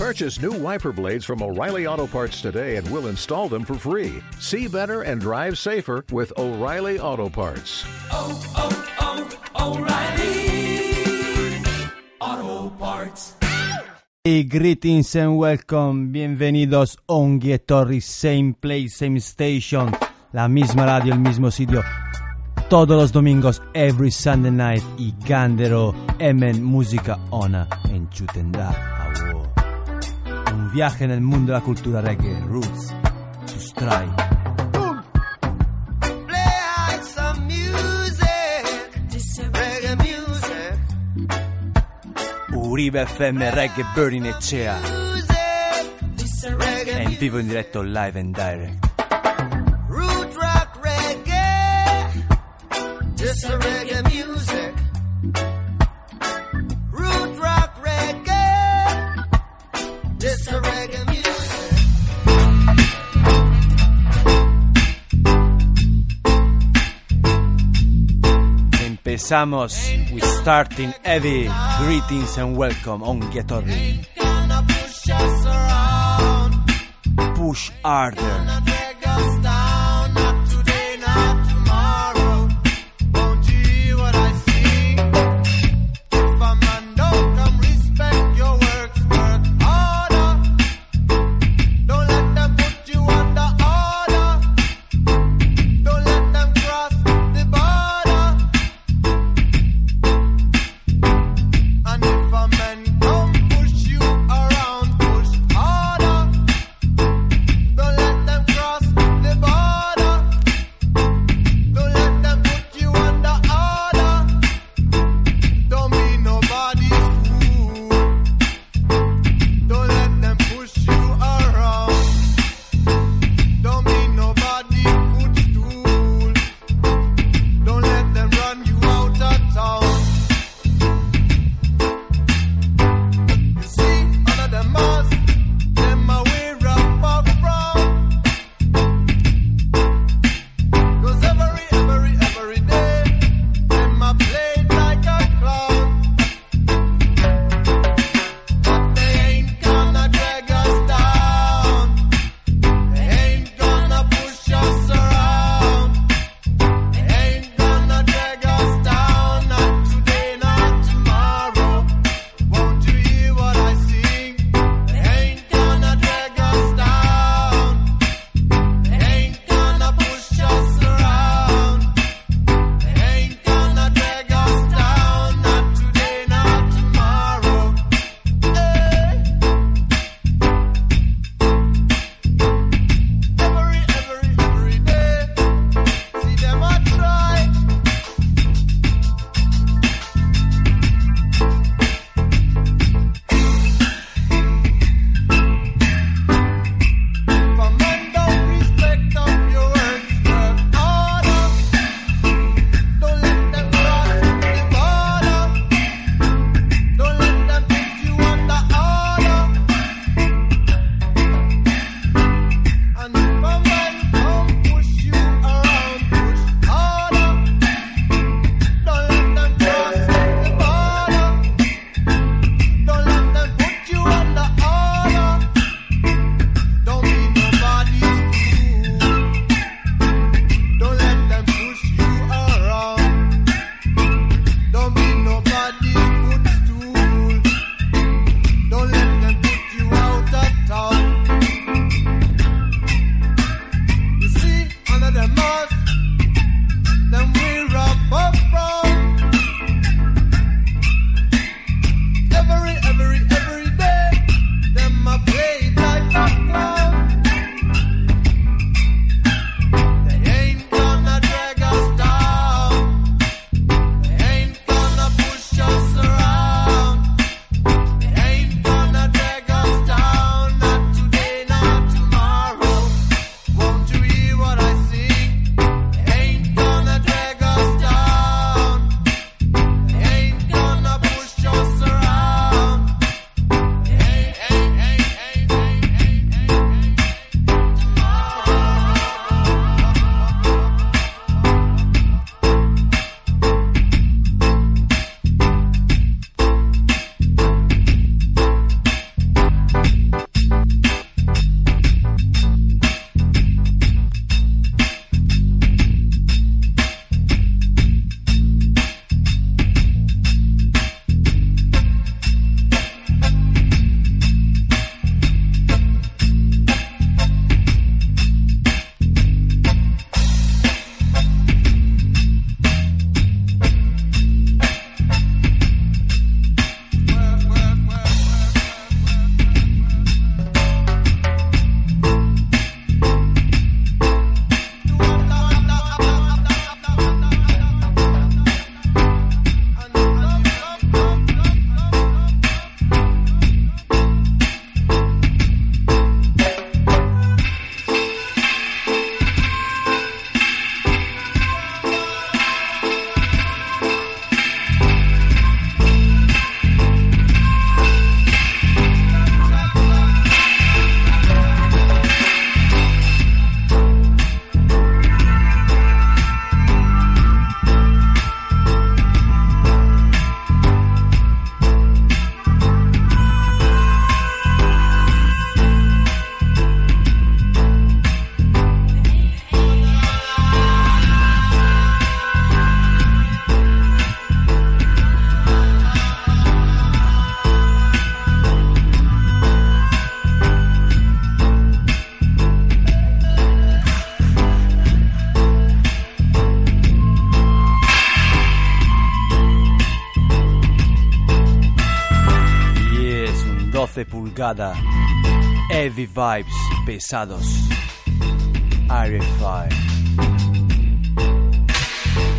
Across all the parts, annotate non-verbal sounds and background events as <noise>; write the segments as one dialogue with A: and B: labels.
A: Purchase new wiper blades from O'Reilly Auto Parts today and we'll install them for free. See better and drive safer with O'Reilly Auto Parts.
B: oh, oh, oh O'Reilly Auto Parts.
C: Hey, greetings and welcome, bienvenidos Ongi Torri, same place, same station, la misma radio, el mismo sitio, todos los domingos, every Sunday night, y Candero, Emen, música ona, en Chutendá, awo. Un viaggio nel mondo della cultura reggae, roots, su Strike. Uribe FM Reggae Burning e
D: Cea. È
C: in vivo in diretto live and direct.
D: Root rock reggae. Just a reggae
C: Empezamos with Starting heavy Greetings and welcome on
D: Getori. Push
C: harder. 12 pulgadas. Heavy vibes pesados. RFI.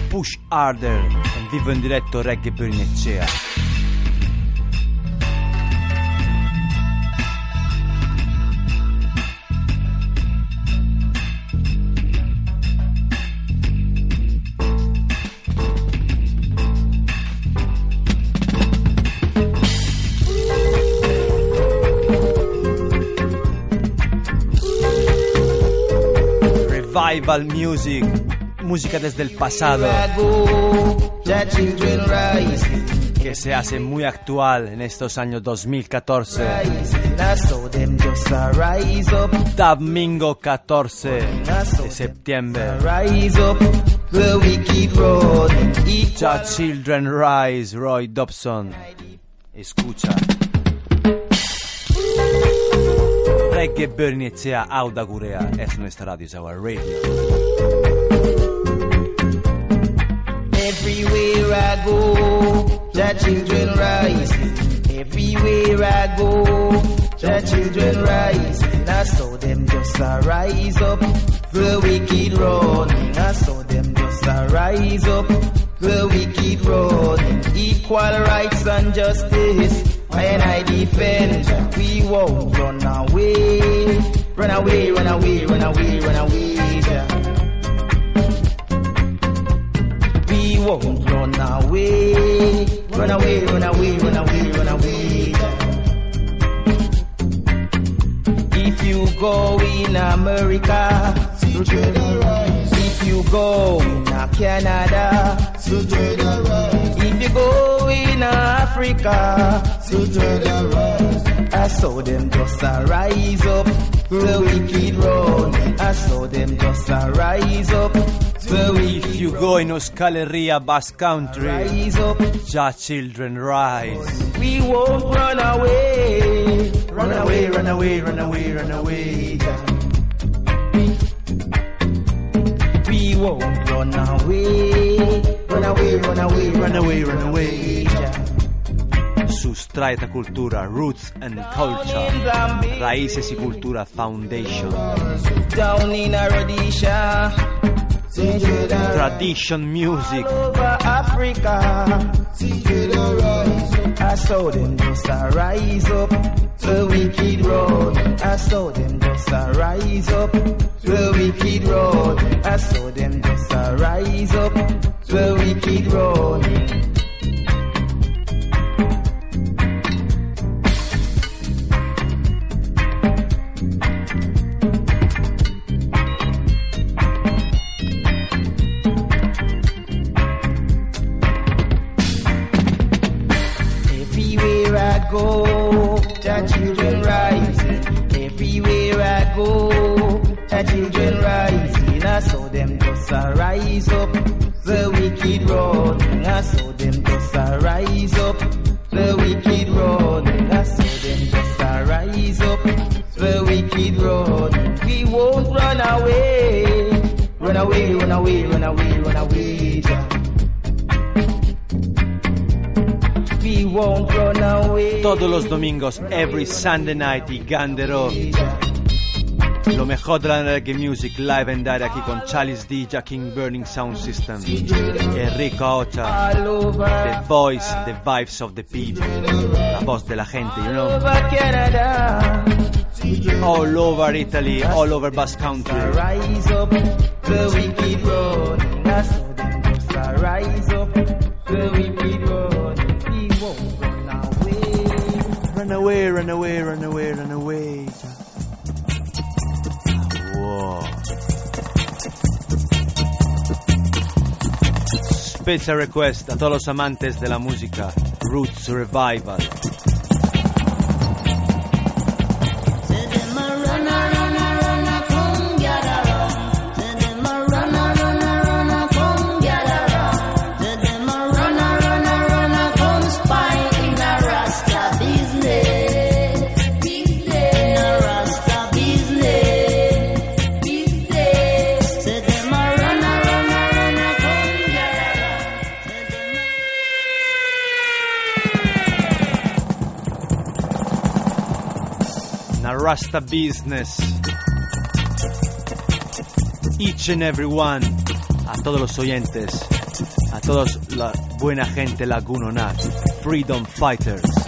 C: Push Harder en vivo en directo Reggae Bernecea. Revival music, música desde el pasado que se hace muy actual en estos años 2014.
E: rising. I saw them just a rise up,
C: Domingo 14 de septiembre. Children Rise, Roy Dobson. Escucha. Reggae Bernicea Auda Gurea es nuestra radio, radio.
E: Everywhere I go, the children rise. Everywhere I go, the children rising. I saw them just a rise up, the wicked running. I saw them just a rise up, the wicked running. Equal rights and justice. When I defend, we won't run away. Run away, run away, run away, run away. We won't run away. Run away, run away, run away, run away. If you go in America, if you go in Canada, go in Africa, I saw them just a rise up, the wicked run. I saw them just a rise up, the
C: If you go in Euskal Basque Country. The Children Rise.
E: We won't run away. Run away, run away, run away, run away. We won't run away. Run away, run away, run away, run away.
C: Sustraeta Cultura, Roots and Culture. Raíces y Cultura Foundation.
E: Down in Rhodesia.
C: Tradition Music.
E: Over Africa. I saw them just rise up. The wicked road. I saw them just a rise up. The wicked road. I saw them just a rise up. The wicked road. Just a rise up, the wicked running. I saw them just a rise up, the wicked running. I saw them just a rise up, the wicked running. We won't run away, run away, run away, run away, run away. We won't run away.
C: Todos los domingos, every Sunday night y Gandero. Lo mejor de la reggae music live and direct aquí con Charles D, King Burning Sound System, Enrico
E: over,
C: The Voice, The Vibes of the People, la voz de la gente, you know, all over Italy, all over Basque Country.
E: Run away.
C: Run away, run away, run away, Special request a todos los amantes de la música, Roots Revival.
F: Rasta Business. Each and every one. A todos los oyentes. A todos la buena gente lagunonat. Freedom Fighters.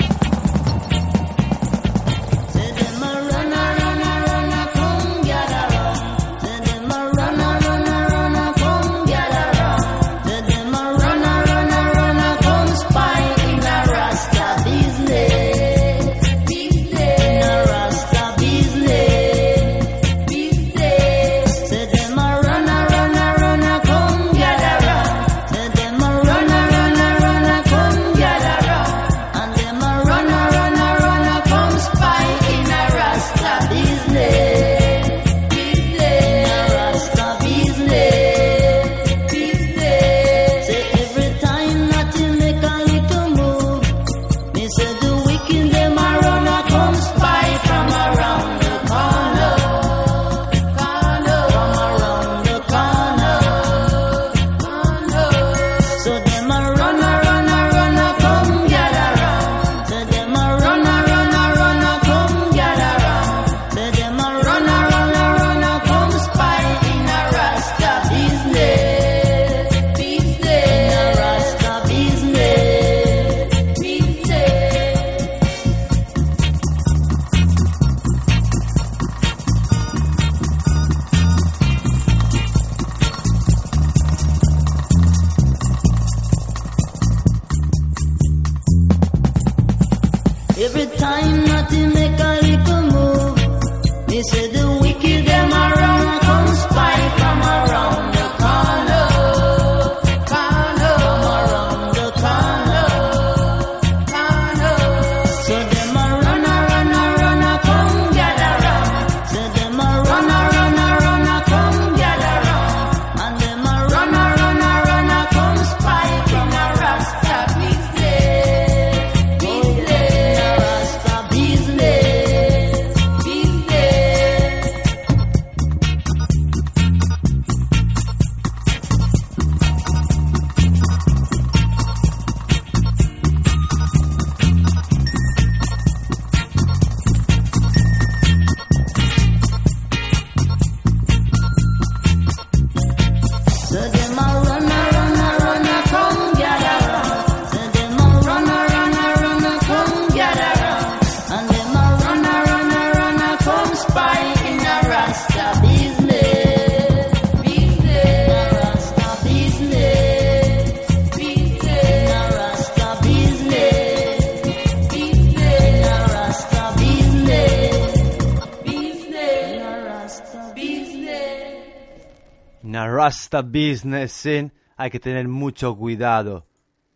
C: esta business
F: scene hay que tener mucho cuidado.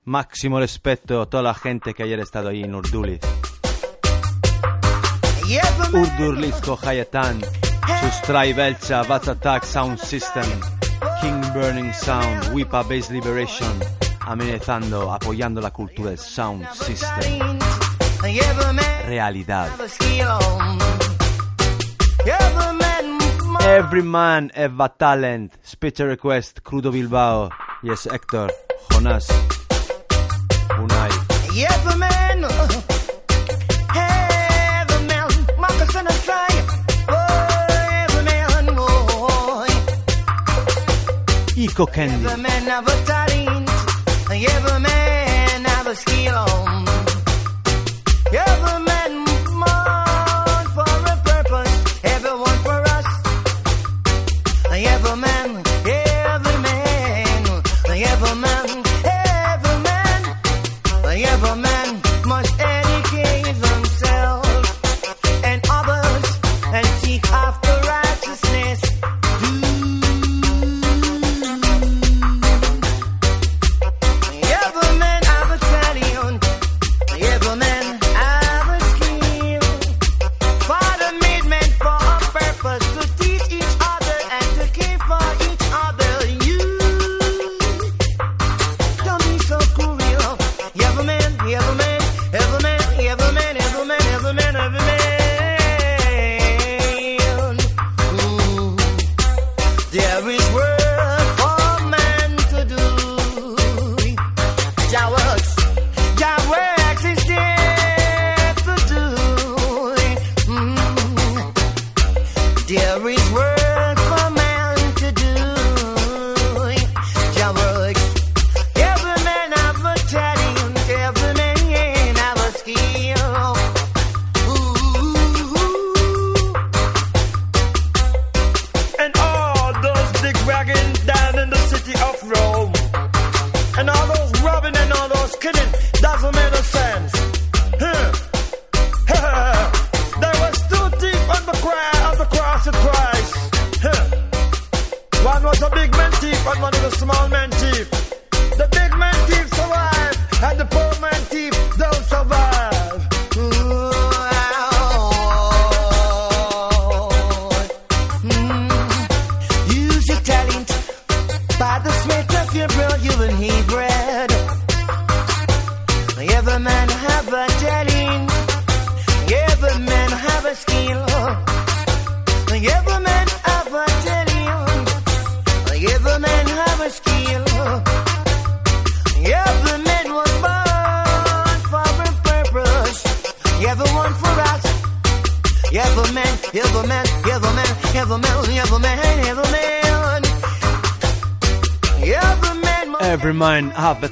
F: Máximo respeto a toda la gente que ayer ha estado ahí en Urduliz. Urduliz Hayatan, Sustrai Belcha, Attack Sound System, King Burning Sound, Wipa Bass Liberation, amenizando, apoyando la cultura del Sound System. Realidad. Every Man es Talent, Speech Request, Crudo Bilbao, Yes Héctor, Jonás, Unai.
G: Yes, the man. Hey, the man.
E: Marcus and oh, hey, the man. Oh. Ico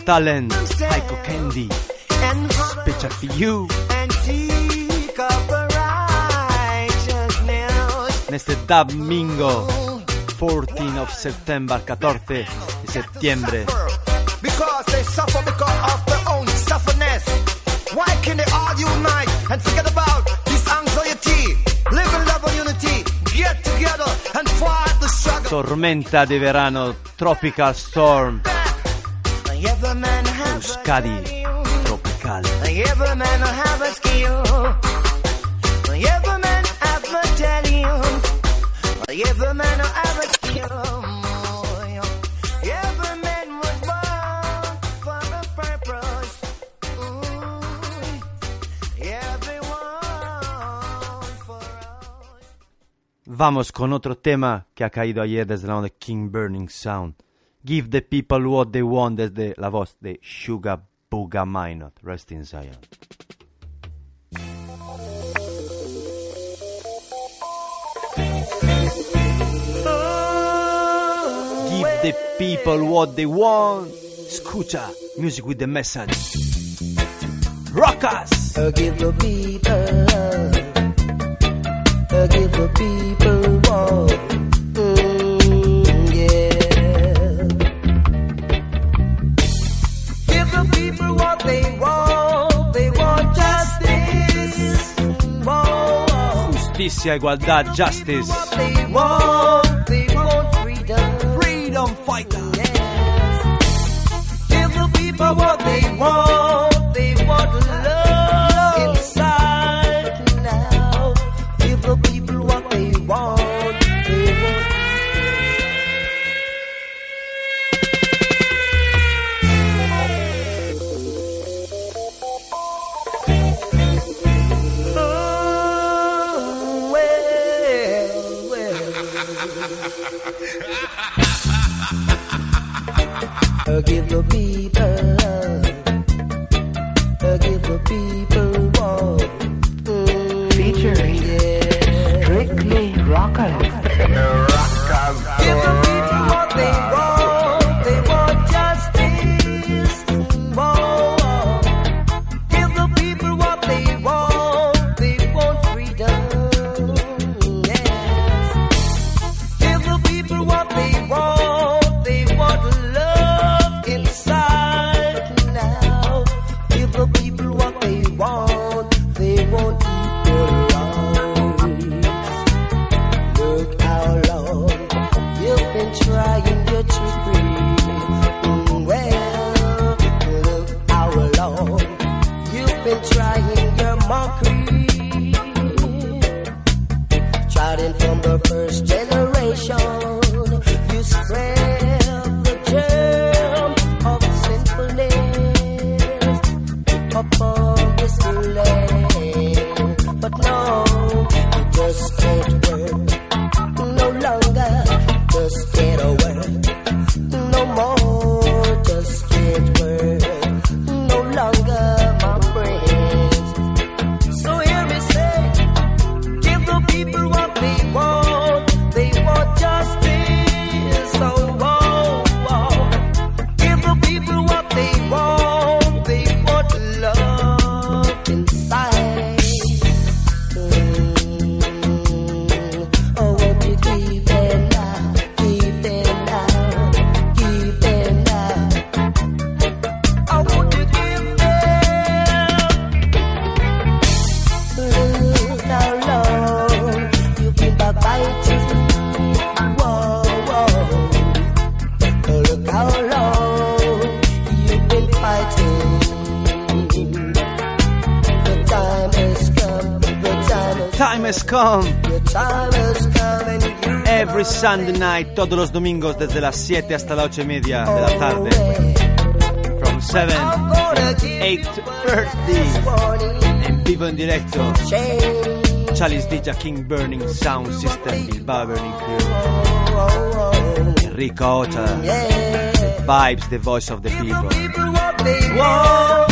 E: talent.
C: Heiko Candy.
E: and
C: Special for you.
E: and seek up righteousness.
C: En este domingo 14 of September, 14 de septiembre.
G: Because they suffer because of their own sufferness. Why can they all unite and forget about this anxiety? Live in love and unity. Get together and fight the struggle.
C: Tormenta de verano, Tropical Storm, Tropical. Vamos con otro tema que ha caído ayer desde la onda King Burning Sound. Give the people what they want desde la voz de Sugar Booga Minot. Rest in Zion. Give the people what they want. Escucha music with the message. Rock us!
E: Uh, give the people, uh, give the people what,
C: Justicia, igualdad, justice.
E: they want, they want freedom.
C: Freedom fighter.
E: Yes. Give the people what they want. They want Give the people.
C: Sunday night, todos los domingos desde las 7 hasta las 8 y media de la tarde. From 7,
E: I'm gonna give
C: 8.30
E: warning.
C: en vivo en directo. Charlie's DJ King Burning Sound System, Bilbao Burning Crew, Enrico Ota. Vibes, the voice of the people.
E: what they want.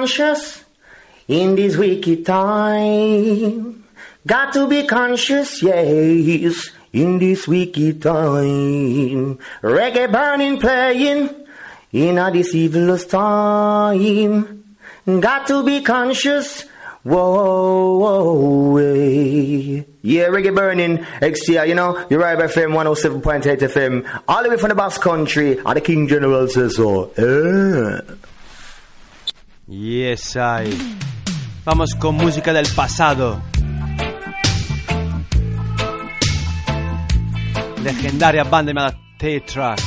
H: Conscious in this wicked time. Got to be conscious, yes, in this wicked time. Reggae burning, playing in a this time. Got to be conscious. Whoa, whoa, hey. Yeah, reggae burning, XTR, you know, you're right by FM 107.8 FM, all the way from the Basque Country, and the King General says so. Eh.
C: Yes, I. Vamos con música del pasado. Legendaria banda llamada T-Track.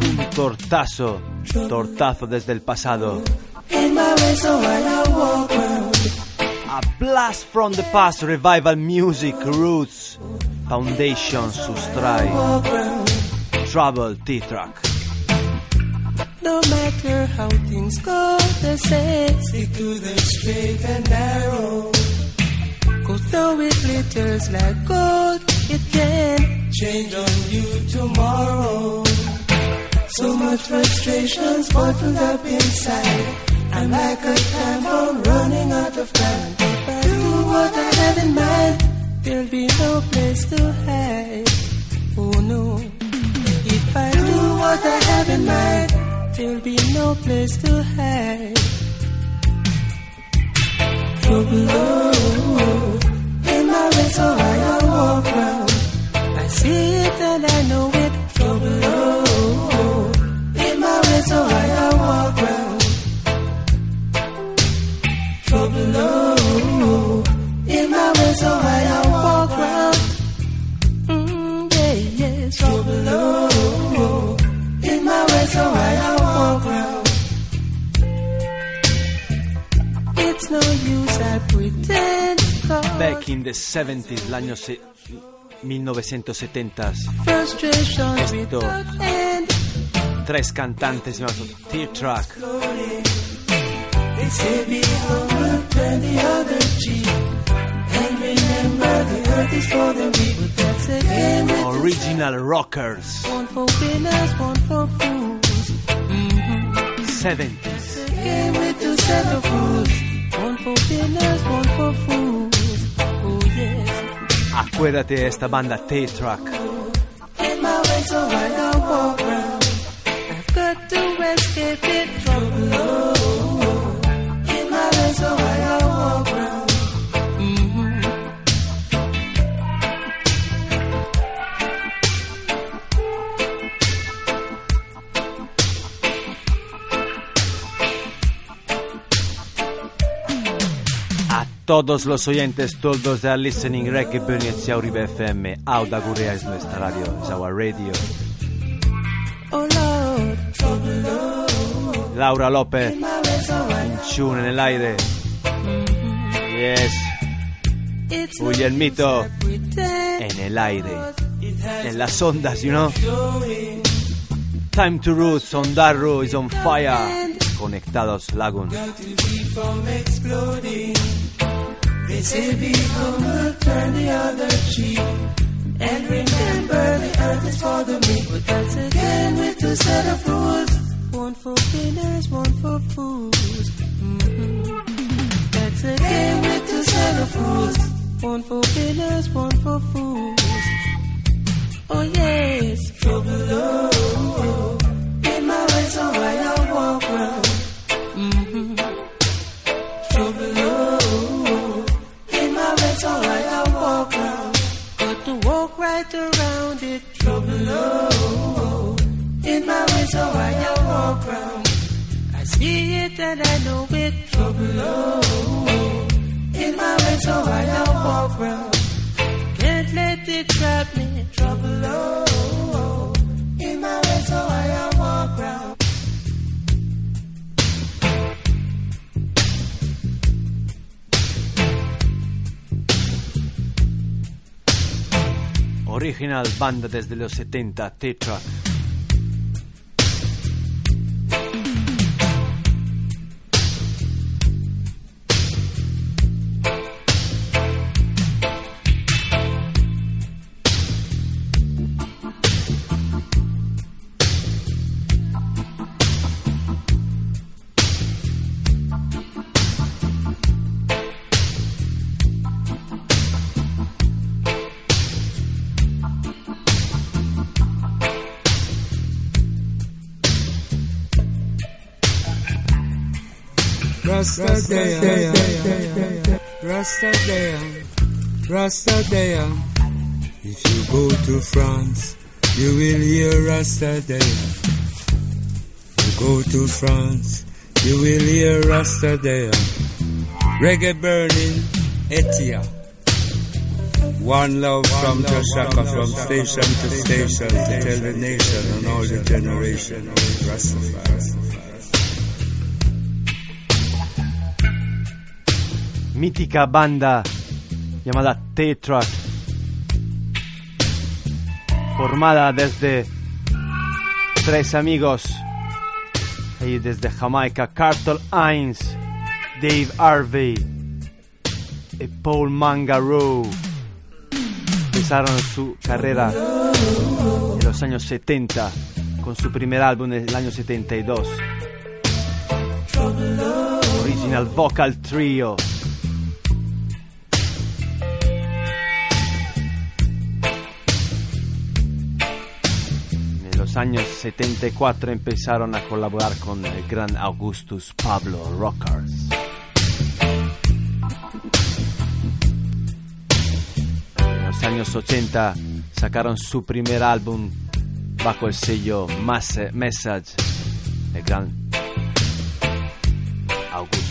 C: Un tortazo, tortazo desde el pasado. A blast from the past, revival music, roots, foundation, subscribe. Trouble T-Track.
I: No matter how things go, they say stick to the straight and narrow. Cause though it glitters like gold, it can change on you tomorrow. So much frustrations bottled up inside. I'm like a time bomb running out of time. If I do what I have in mind, there'll be no place to hide. Oh no. If I do what I have in mind, there'll be no place to hide. Trouble oh, in my way, so I walk round. I see it and I know it.
C: Back in the 70s, l'anno se- 1970s,
I: frustration
C: Esto.
I: without end.
C: tres cantantes llamados
I: game with
C: Original Rockers,
I: one for winners, one for fools. Mm-hmm.
C: 70s. Acuérdate de esta banda T-Track.
I: Got to escape it trouble. Oh, in my way, so I
C: todos los oyentes, todos are listening, Reggae Burning at Uribe FM, Auda Gurea es nuestra radio, es our radio.
I: Oh Lord,
C: Laura
I: I
C: Chun en el aire. Yes,
I: use I pretend.
C: en el aire. En las ondas, you know. Time to Roots, Ondarru is on fire. Conectados, Lagoon.
I: They say be humble, turn the other cheek. And remember the earth is for the meek, but that's again with two set of rules. One for sinners, one for fools. Mhm. That's again with two set of rules. One for sinners, one for fools. Oh yes, trouble oh, in my way, so I don't walk round. Right around it. Trouble oh, in my way, so oh, I don't walk round. I see it and I know it. Trouble oh, in my way, so oh, I don't walk round. Can't let it trap me. Trouble oh,
C: Original banda desde los 70, Tetra.
J: Rastadea. If you go to France, you will hear Rastadea. You go to France, you will hear Rastadea. Reggae burning, Etia. One love from Toshaka, from station to station, to tell the nation and all the generation of Rastafari.
C: mítica banda llamada Tetra, formada desde tres amigos ahí desde Jamaica, Cartel Hines, Dave Harvey y Paul Mangaroo. Empezaron su carrera en los años 70 con su primer álbum en el año 72. Original Vocal Trio. Años 74 empezaron a colaborar con el gran Augustus Pablo Rockers. En los años 80 sacaron su primer álbum bajo el sello Message, el gran Augustus.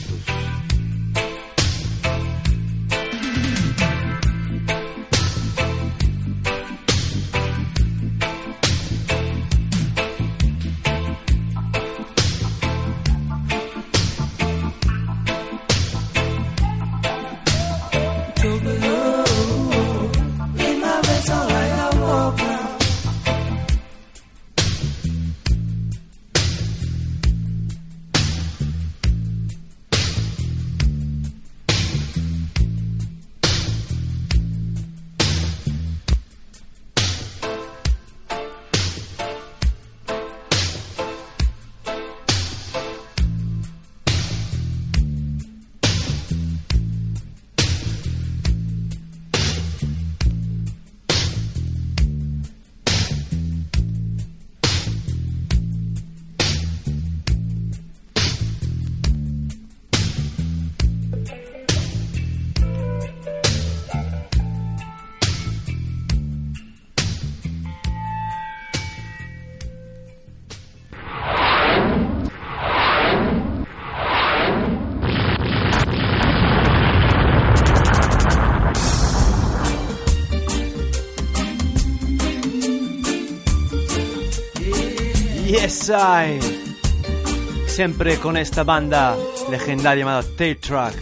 C: Siempre con esta banda legendaria llamada T-Track.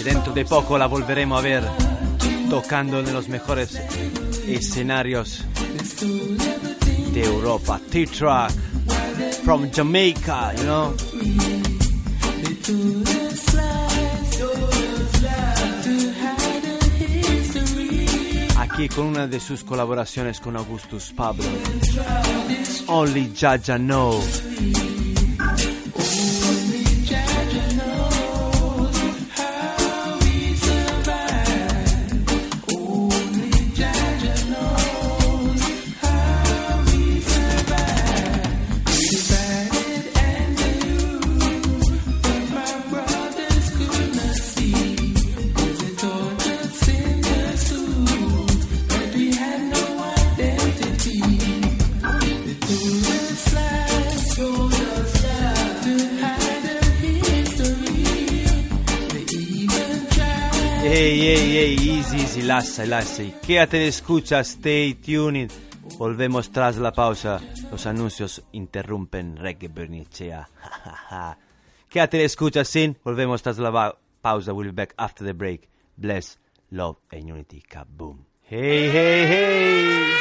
C: Y dentro de poco la volveremos a ver tocando en los mejores escenarios de Europa. T-Track from Jamaica, you know.
I: Aquí con una de sus colaboraciones con Augustus Pablo. Only Jaja Know. Lassa, lassa. Quédate de escucha, stay tuned. Volvemos tras la pausa. Los anuncios interrumpen Reggae Bernicea. Quédate de escucha, sin. Volvemos tras la pausa. We'll be back after the break. Bless, love and unity. Kaboom. Hey, hey, hey.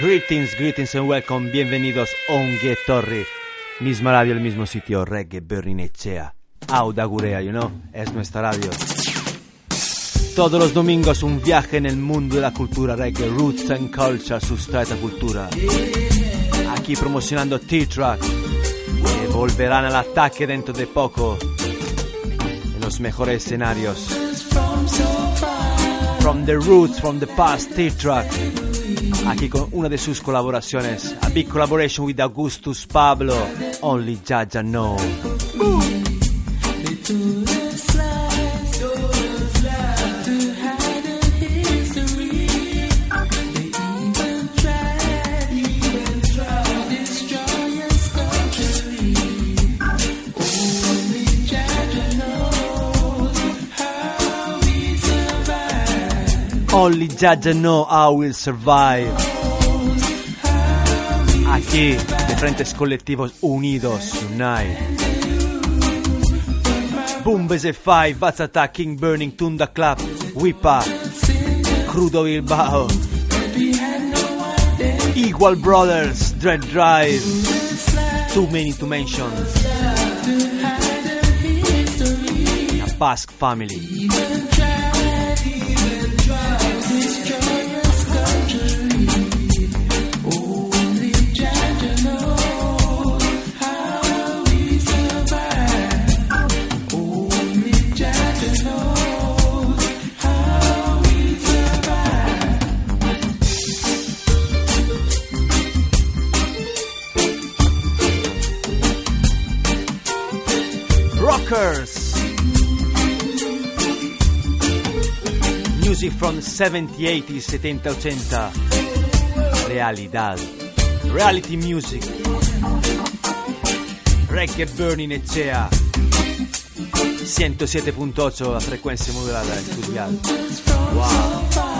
I: Greetings, greetings and welcome. Bienvenidos Ongue Torri. Misma radio, el mismo sitio. Reggae Bernicea. Auda Gurea, you know. Es nuestra radio. Todos los domingos un viaje en el mundo de la cultura reggae, roots and culture, sustrata cultura. Aquí promocionando T-Track, que volverán al ataque dentro de poco en los mejores escenarios. From the roots, from the past, T-Track. Aquí con una de sus colaboraciones, a big collaboration with Augustus Pablo, Only Jaja Know. Only Jaja know I will survive. Aquí, diferentes colectivos unidos, unite. Boom BZ5, Vatsata, King Burning, Tunda Club, Wipa, Crudo Bilbao, Equal Brothers, Dread Drive, Too Many to Mention, La Basque Family. Music from 70, 80, 70, 80. Realidad. Reality music. Reggae Burning Echea. 107.8 la frecuencia modulada estudial. Wow.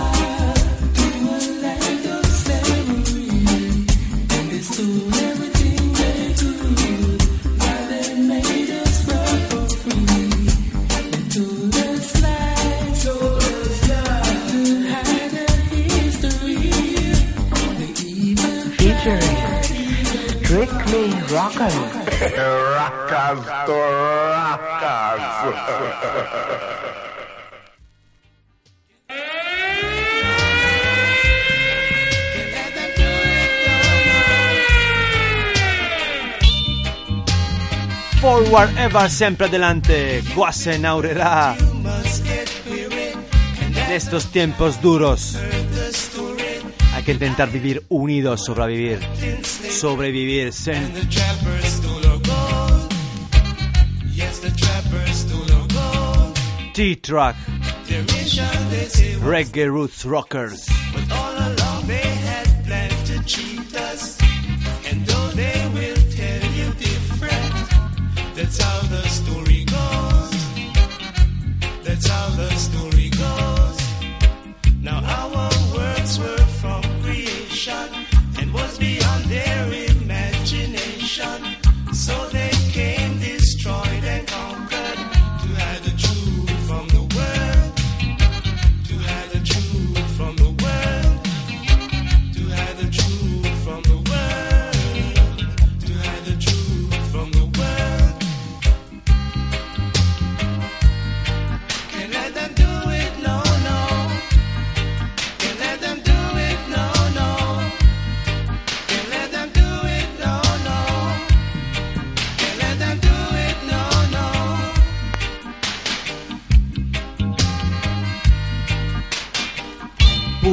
K: To rockers.
I: Forward ever, siempre adelante. Guase naurerá. En estos tiempos duros que intentar vivir unidos, sobrevivir. Sobrevivir. sen-
L: The trappers stole our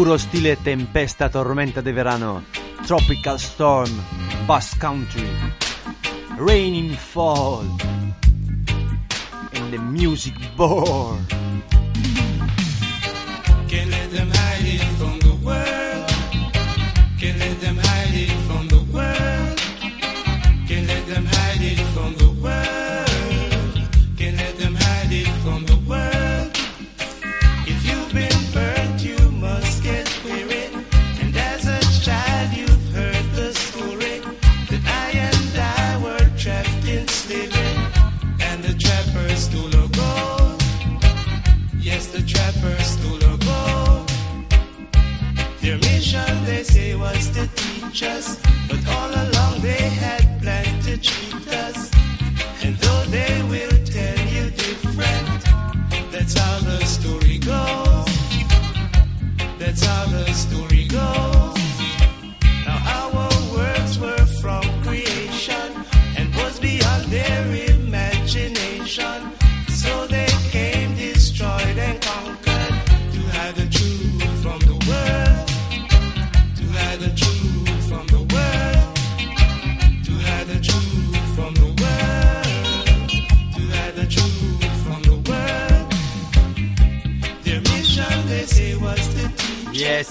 C: puro stile tempesta tormenta de verano, tropical storm, bass country, raining fall, and the music board.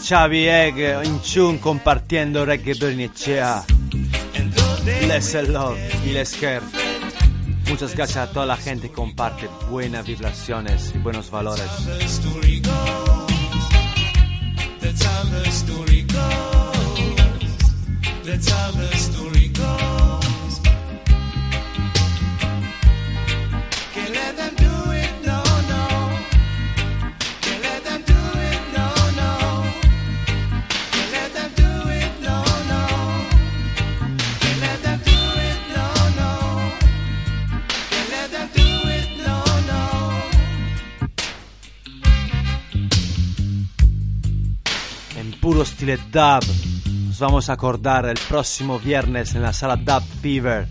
C: Xavi Egg in tune compartiendo Reggae Bernicea. Bless and love y les care. Muchas gracias a toda la gente que comparte buenas vibraciones y buenos valores. Stile dub, nos vamos a acordar el próximo viernes en la sala Dub Fever.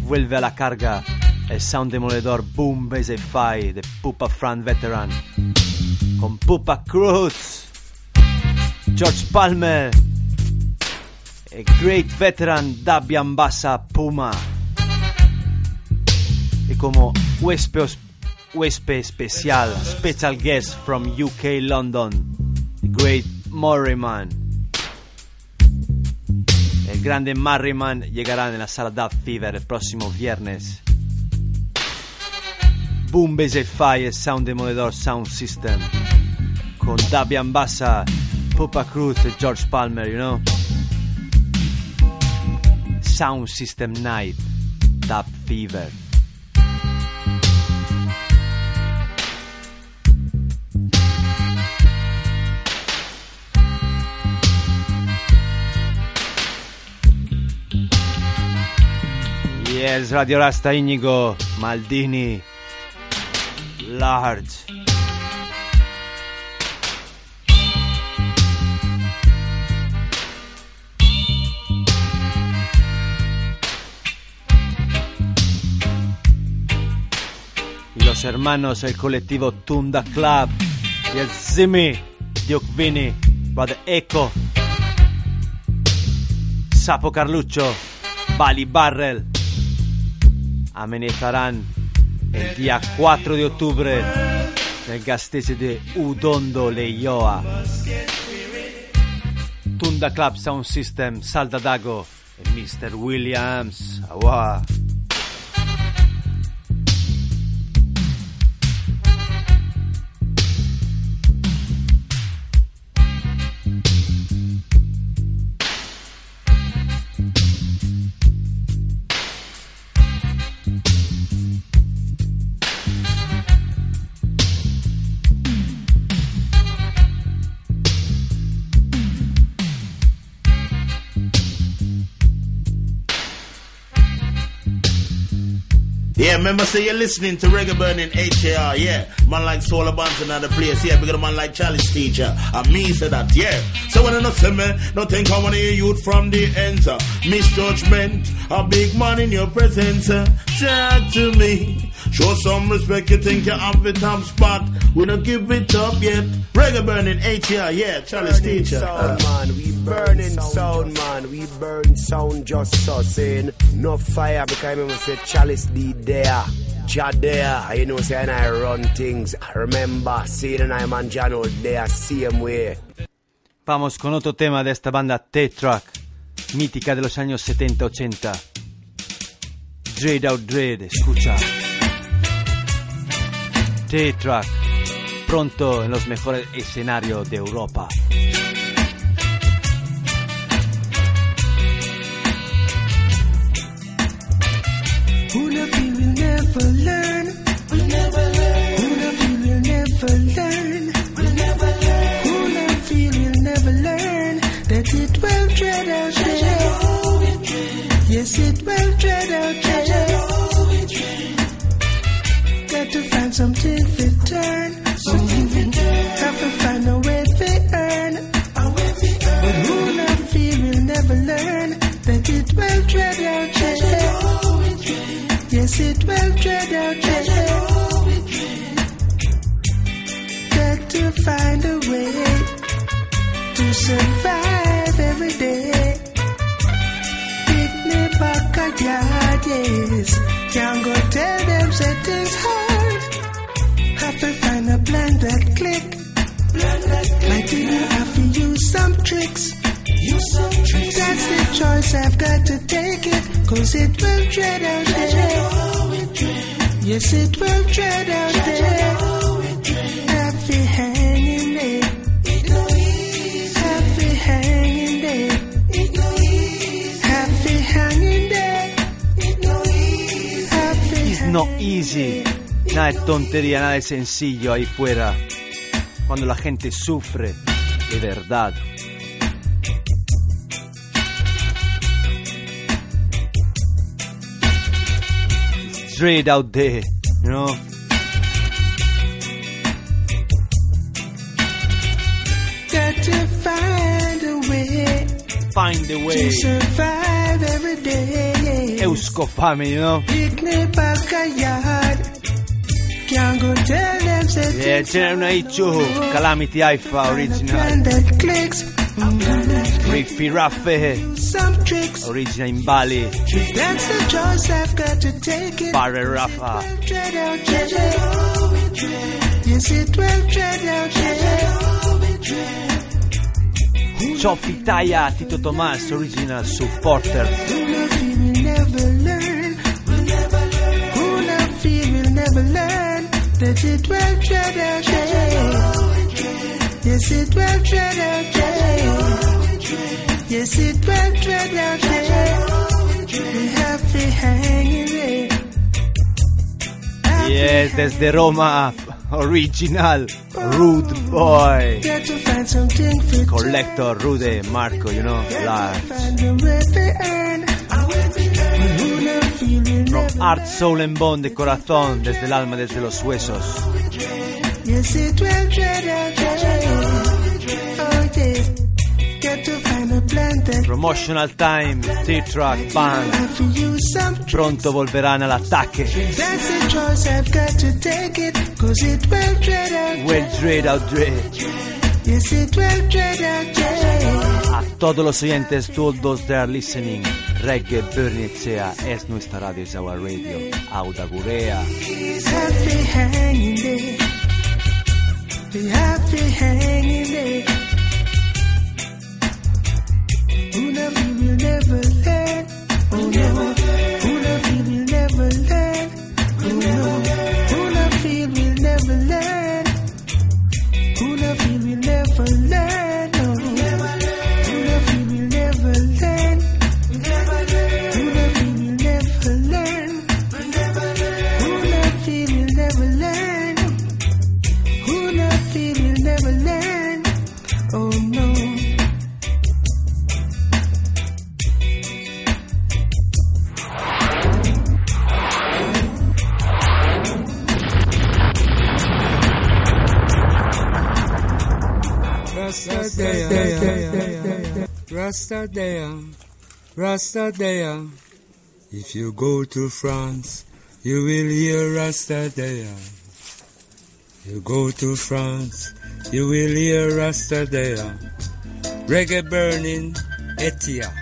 C: Vuelve a la carga el sound demoledor Boom Bass Fi de Pupa Front Veteran. Con Pupa Cruz, George Palmer, el great veteran Dabian Bassa Puma. Y como huésped, huésped especial, special guest from UK London, the great Morriman. El grande Marriman llegará en la sala Dub Fever el próximo viernes. Boom Bass Fi e Sound Demoledor Sound System. Con Dabian Bassa, Pupa Cruz e George Palmer, you know? Sound System Night, Dub Fever. Yes, Radio Rasta Inigo, Maldini, Large. Los hermanos, el colectivo Tunda Club. Y el Zimi, Duke Vini, Brother Echo, Sapo Carluccio, Bali Barrel, amenizarán el día 4 de octubre nel gastese de Udondo Leioa. Tunda Club Sound System, Saldadago e Mr. Williams. Awa.
M: Remember say you're listening to Reggae Burning HAR, yeah. Man like Solar Bands in other place, yeah. Because a man like Charlie's teacher. And me say that, yeah. So when I not say me, don't think I wanna hear youth from the enter. Misjudgment, a big man in your presence. uh, Talk to me. Show some respect, you think you have the top spot. We don't give it up yet. Reggae burning ATR, yeah, Charlie's
N: burning
M: teacher.
N: sound, man. We burning sound, man. We burn sound just so saying no fire because I remember say Chalice D there. There, you know, say and I run things. Remember, Sid and I man Jano there, same way.
C: Vamos con otro tema de esta banda T-Track, mítica de los años 70-80. Dread Out Dread, escucha. T-Track, pronto en los mejores escenarios de Europa.
I: Yes, it will tread out find something fit turn. Something fit turn. Have to find a way to earn. But who not feel will never learn that it will tread out there. Yes, it will tread out there. Got to find a way to survive every day. Picnic back a yard, yes. Can't go tell them say things hard. Have to find a that click. Like you have to use some tricks. Use some tricks. That's the choice I've got to take it. Cause it will tread out there. Yes, it will tread out there. Happy hanging there. Happy hanging there. Happy hanging there.
C: It's not easy. Nada de tontería, nada de sencillo ahí fuera. Cuando la gente sufre de verdad. Straight out there, you know.
I: Got to find a way
C: Find
I: to
C: way.
I: survive every day.
C: Eusko family, you know. Yeah, Generation Calamity Haifa original. Riffy Raffe, origina in Bali. Barre Rafa. Cioffi Taya, Tito Tomas, original supporter.
I: yes it web yes it web we have.
C: Yes, that's the Roma original Rude Boy. Collector Rude eh, eh, Marco, you know, live. From Art, Soul and Bone de Corazón, desde el alma, desde los huesos.
I: That
C: Promotional Time, T-Track, Band. Pronto volverán al ataque.
I: That's the choice I've got to take it. Cause it will tread out
C: Well Dread Out Dread. A todos los oyentes, todos they are listening. Reggae Bernicea es nuestra radio, our radio. Auda Gurea.
I: Happy hanging feel will never learn. Oh not feel will never learn.
J: Rastadea, Rastadea, Rastadea. If you go to France, you will hear Rasta there. You go to France, you will hear Rasta there. Reggae burning, Etia.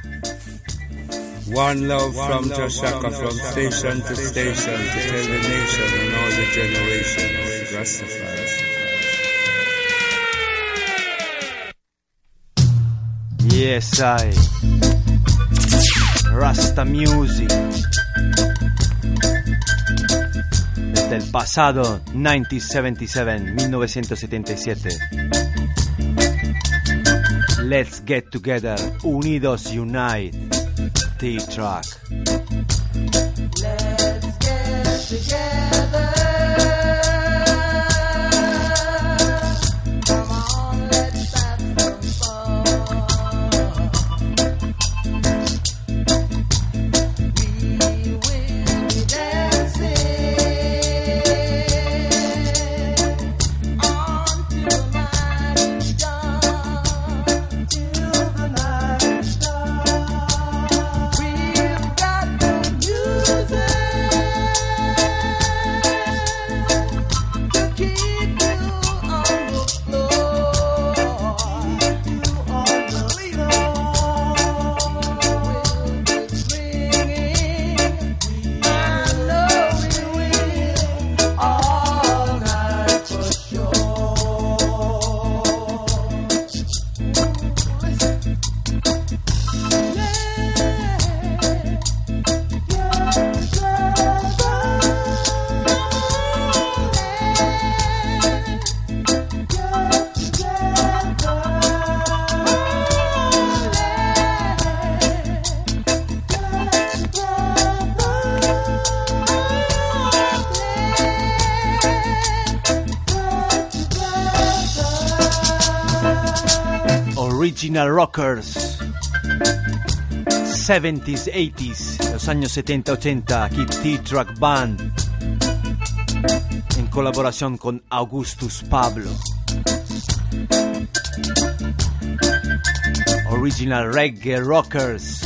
J: One love from Toshaka, from station to station to tell the nation and all the generations. Rastafari.
E: Yes, I. Rasta Music. Desde el pasado 1977, 1977. Let's get together, unidos unite. T-Track. Original Rockers. 70s, 80s, los años 70, 80, aquí T-Track Band. En colaboración con Augustus Pablo. Original Reggae Rockers.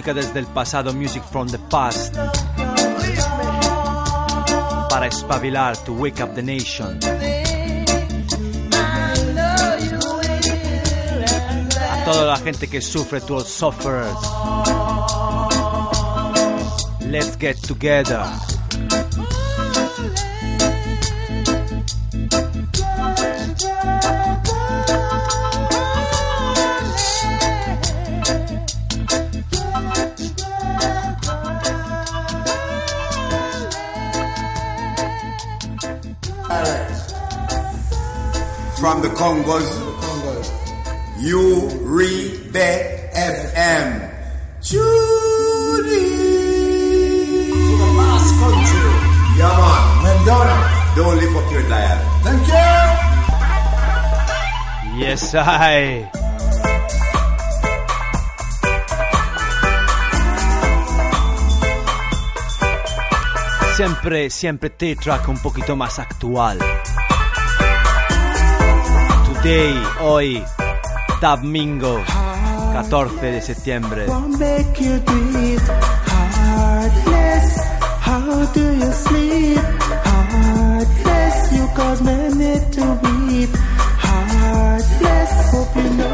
E: Música desde el pasado, music from the past. Para espabilar, to wake up the nation. A toda la gente que sufre, to all sufferers. Let's get together.
O: From the Congos, read the FM. Judy. To the last country. Yeah, man. Well done. Don't lift up your dial. Thank you.
E: Yes, I. Siempre, siempre T-Track un poquito más actual. Today, hoy, Domingo, 14 de septiembre.
I: Heartless. You sleep? Heartless, you cause many to weep. Heartless, hope you know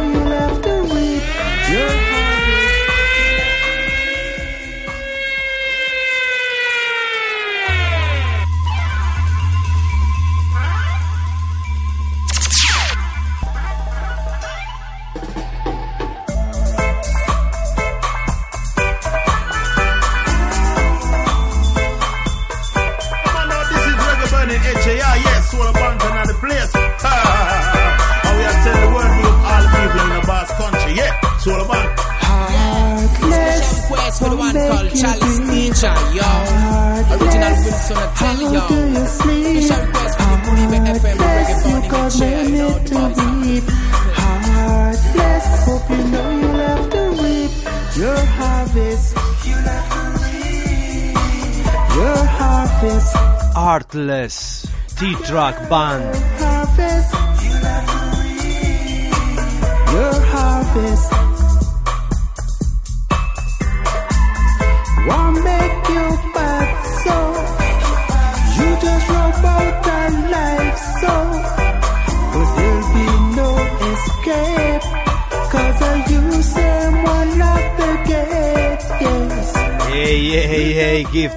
C: T-Track Band.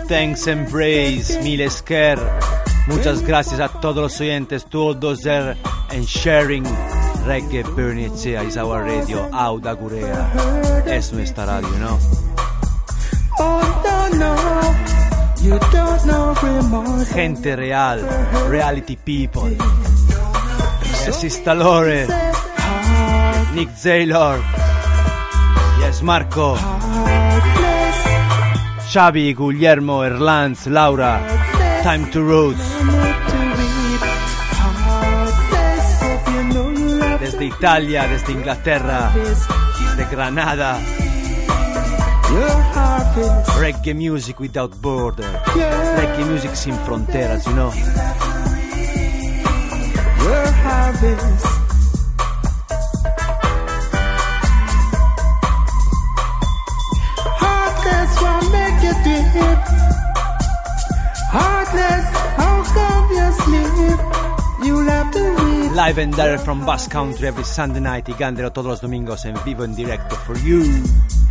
C: Thanks and praise, Miles Kerr. Muchas gracias a todos los oyentes, to all those there and sharing. Reggae Bernicea is our radio, Auda Gurea. Es nuestra radio, ¿no? Gente real, reality people. Sister Lore, Nick Zaylor. Yes, Marco. Xavi, Guillermo, Erlanz, Laura. Time to Roots. Desde Italia, desde Inglaterra, de Granada. Reggae music without border. Reggae music sin fronteras, you know. Live and direct from Bass Country every Sunday night y Gandero todos los domingos en vivo en directo for you.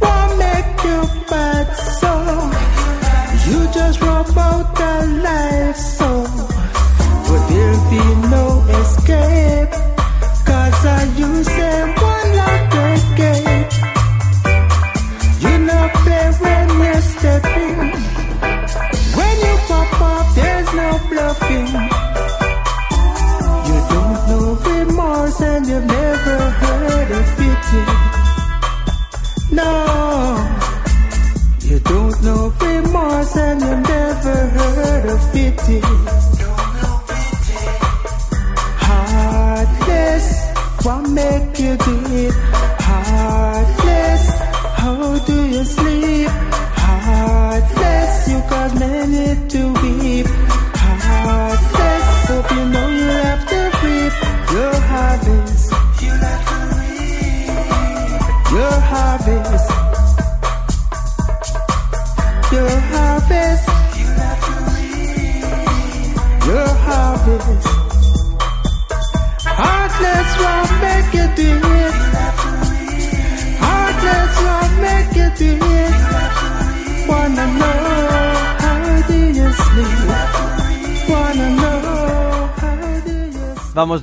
I: Won't make you bad, so you just rub out a life, so but there'll be no escape. Cause I use them one like a gate. You know, play Heartless, what make you do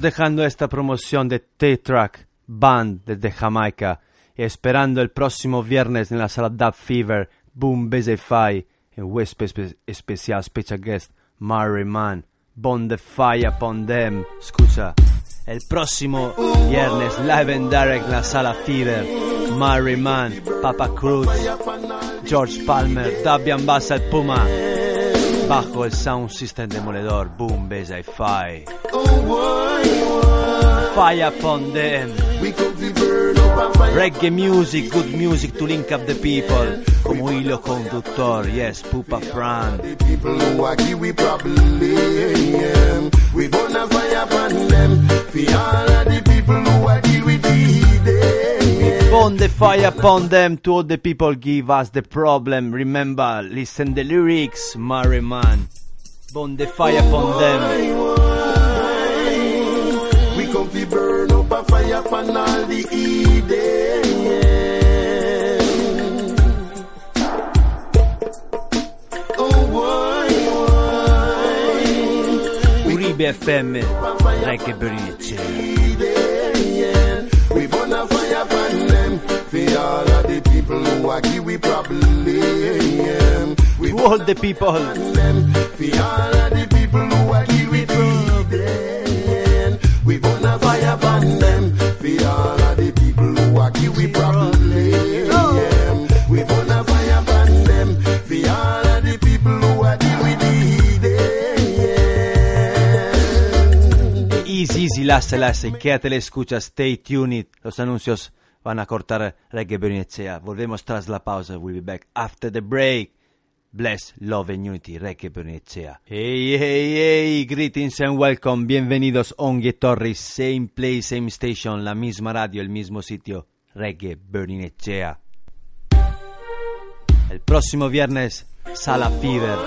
C: dejando esta promoción de T-Track Band desde Jamaica y esperando el próximo viernes en la sala Dub Fever, Boom Fi, en Espe- especial special guest Mary Man, Bond the Fire upon them. Escucha, el próximo viernes live and direct en la sala Fever, Mary Man, Papa Cruz, George Palmer, Dabian Bass el Puma, bajo el sound system demoledor, Boom Busy Fi. Oh, fire upon them. Reggae music, good music to link up the people. Como hilo conductor, yes, Pupa Fran.
P: people who are give we problem. We gonna fire upon them. For all of the people who are deal the
C: fire upon them to all the people give us the problem. Remember, listen the lyrics, Mary Man. Burn the fire upon them.
P: We come to burn up a fire upon all the Eden. Oh boy,
C: Uribe FM, Reggae Bridge.
P: for all of the people who are give we problem. We
C: to all the people.
P: For all the people who are we. We fire them. For all of the people who are give we problem. We gonna fire upon them. For all of the people who are give we problem.
C: Easy, easy, last, last. Quédate, le escuchas. Stay tuned. Los anuncios. van a cortar reggae Volvemos tras la pausa. We'll be back after the break. Bless, love and unity, reggae Bernicea. Hey, hey, hey, greetings and welcome. Bienvenidos Ongi Torres, same place, same station, la misma radio, el mismo sitio, reggae Bernicea. El próximo viernes, Sala Fever.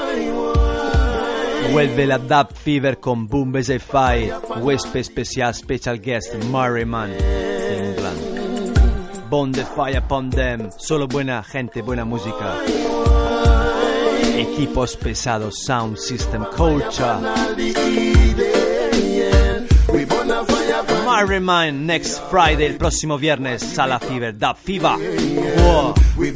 C: Vuelve la Dub Fever con Boom Fire, huésped especial, special guest, Murray Murrayman. Bond the fire upon them. Solo buena gente, buena música. Equipos pesados, sound system, culture. My Remind next Friday, el próximo viernes, Sala Fever, Da Fiva. Wow.
P: We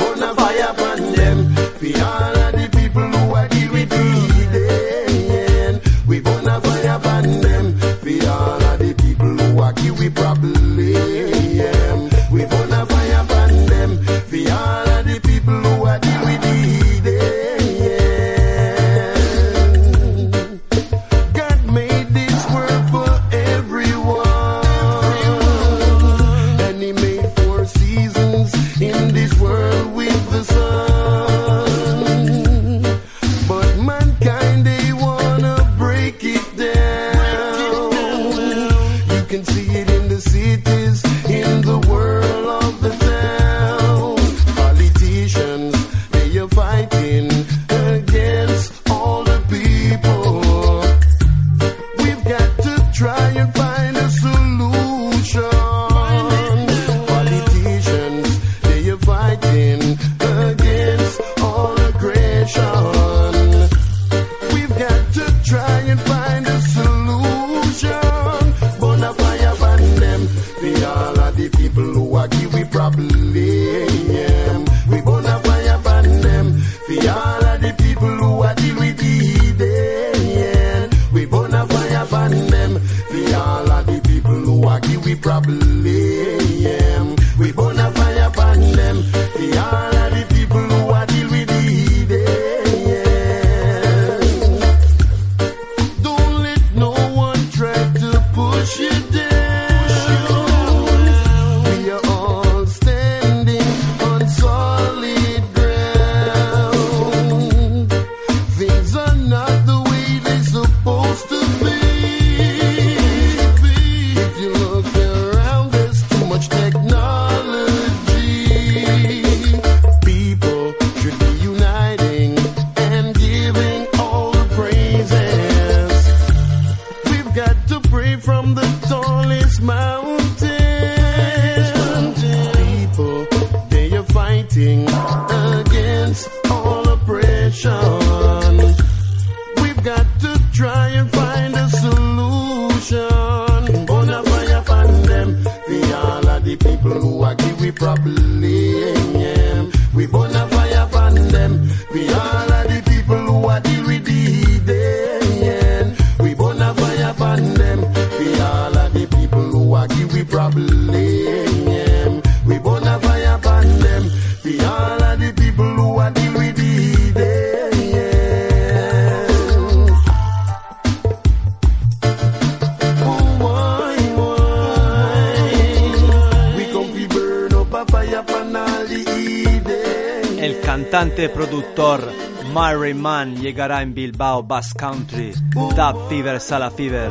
C: alemán llegará en Bilbao, Bass Country, Dub Fever, Sala Fever.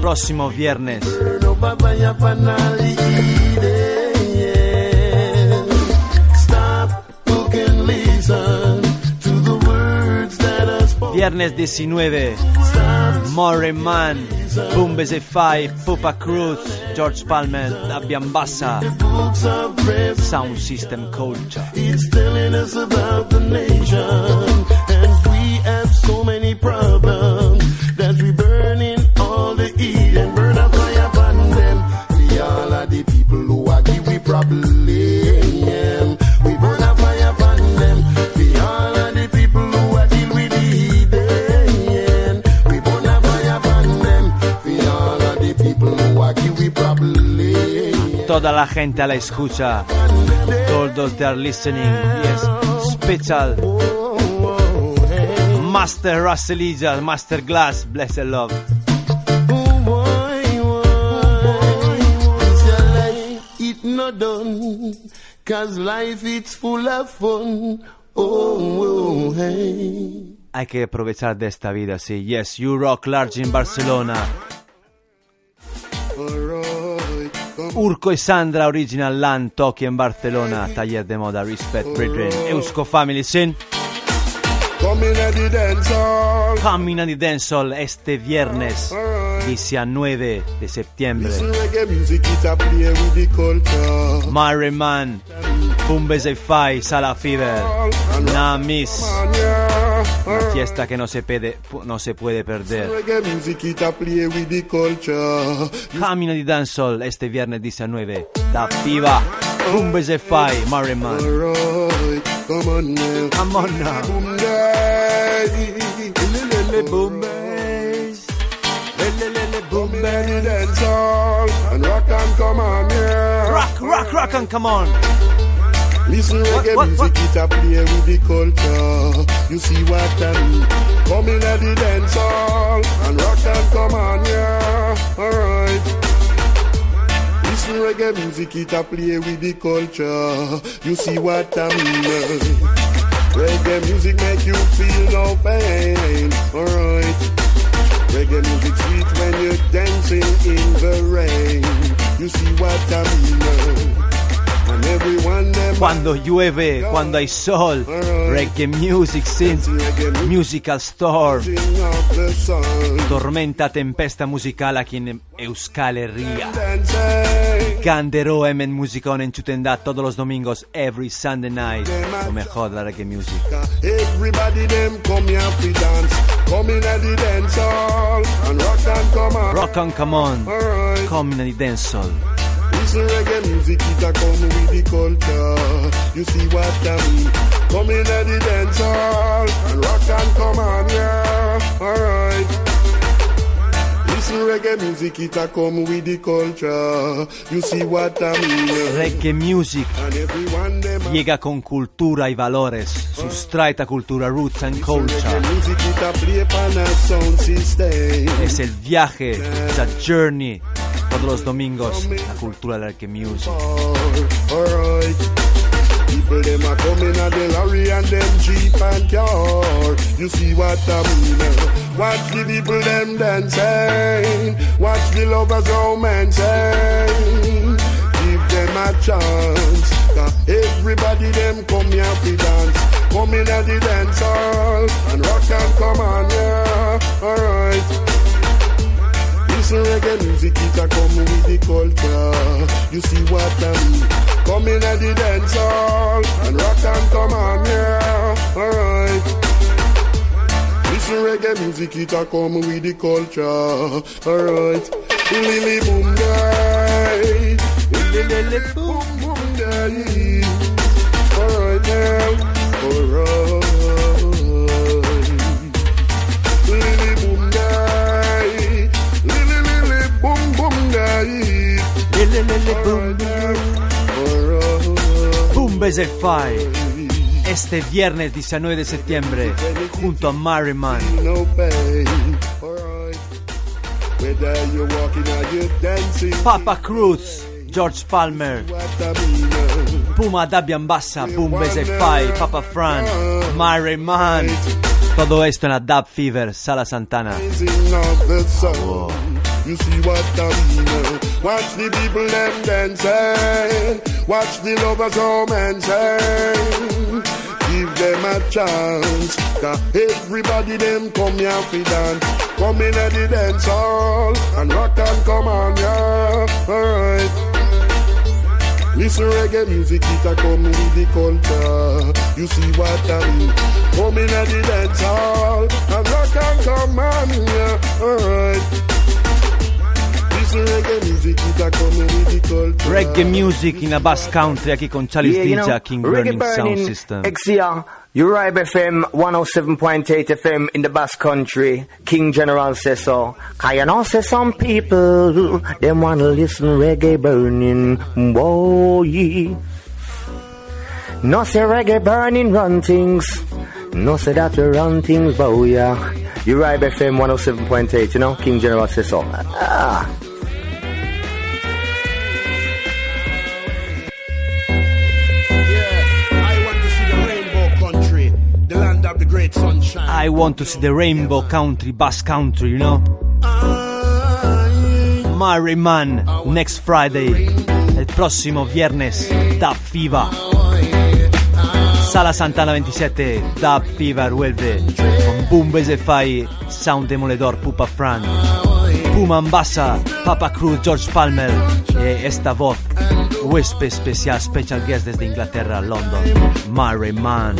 C: Próximo viernes. Viernes 19, Murray Man, Boom BZ5, Pupa Cruz, George Palmer, Dabian Bassa, Sound System Culture. toda la gente a la escucha. Todos they are listening. Yes, special. Master Raselija, Master Glass, bless and love.
B: Done, cause life it's full of fun. Oh, oh, hey.
C: Hay que aprovechar de esta vida, sí. Yes, you rock large in Barcelona. Urco y Sandra Original Land, Tokio en Barcelona, taller de moda, Respect Brethren, Eusko Family Sin.
B: Coming at the dance hall.
C: Camina di Dancehall este viernes 19 de septiembre. Mary Man, Bumbese Fai, Sala Fever, Namis, Una eh. fiesta que no se, pede, no se puede perder. Camino di Dancehall este viernes 19. Da Piva, Rumbes e Fai,
B: Mariman. Come on now. Benny Denzel and rock and come on, yeah.
C: Rock, rock, rock and come on.
B: Listen reggae
C: what,
B: music, it a play with the culture. You see what I mean? Come in at the dance hall and rock and come on, yeah. Alright. Listen reggae music, it a play with the culture. You see what I mean? Reggae music make you feel no pain. Alright. Reggae music sweet when you're dancing in the rain. You see what I mean? And
C: Cuando llueve, cuando hay sol, reggae music synth, musical storm, tormenta, tempesta musicale aquí en Euskal Herria. Candero hemen musicón en Chutendá todos los domingos, every Sunday night. Lo mejor de la reggae music.
B: Everybody them come dance. Come in the dance hall Listen reggae music, it a come with the culture. You see what I mean? Come in at the dance hall and rock and come on, yeah. Alright. Listen reggae music, it a come with the culture. You see what I mean?
C: Reggae music llega con cultura y valores, sustraita cultura, roots and culture. Es el viaje, the journey, todos los domingos, la cultura del reggae music.
B: People them a coming at the lorry and them jeep and car. You see what I mean? Eh? Watch the people them dancing. Watch the lovers romancing. Give them a chance. 'Cause everybody them come here to dance. Come in at the dance hall and rock and come on, yeah. Alright. Listen reggae music, it a come with the culture. You see what I mean? Come in at the dance hall and rock and come on, yeah. Alright. Listen reggae music, it a come with the culture. Alright. Lily boom day. Lily boom boom day. Alright now. Alright. Boom day.
C: Lele, lele, boom, boom. Este viernes 19 de septiembre, junto a Merriman. Papa Cruz, George Palmer. Puma Dabian Bassa, Boom Fai, Papa Fran, Merriman. Todo esto en la Dub Fever, Sala Santana.
B: You see what I mean? Watch the people them dancing. Watch the lovers romancing. Give them a chance. Cause everybody them come here for dance. Come in at the dance hall and rock and come on, yeah. Alright. Listen reggae music, it a come with the culture. You see what I mean? Come in at the dance hall and rock and come on, yeah. Alright. Reggae music
C: in a bass country aquí con Charlie
H: Yeah,
C: Ninja, King Burning Sound System.
H: XCR, Uribe FM 107.8 FM in the Basque Country. King General says so. Cause you know, say some people, them wanna listen reggae burning. Yeah. No say reggae burning run things. No say that we run things, yeah. Uribe FM 107.8, you know, King General says so. Ah.
P: I want to see the rainbow country, Basque country, you know. Mary Man, next Friday, el próximo viernes, Dub Fever. Sala Santana 27, Dub Fever vuelve con Boom Fai, Sound Demoledor, Pupa Fran, Puma Ambassa, Papa Cruz, George Palmer y esta voz, huésped especial, special guest desde Inglaterra, London, Mary Man.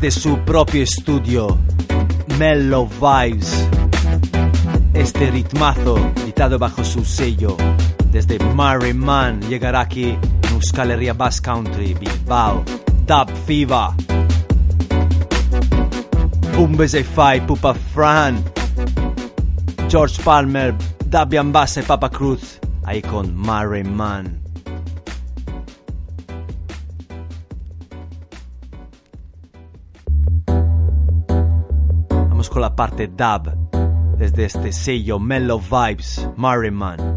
P: desde su propio estudio, Mellow Vibes. Este ritmazo, editado bajo su sello, desde Murray Man, llegará aquí en Euskal Bass Country, Bilbao, Dub Fiva. Umbezefai, Pupa Fran, George Palmer, Dabian Basse, Papa Cruz, ahí con Murray Man. parte dub desde este sello Mellow Vibes Merriman.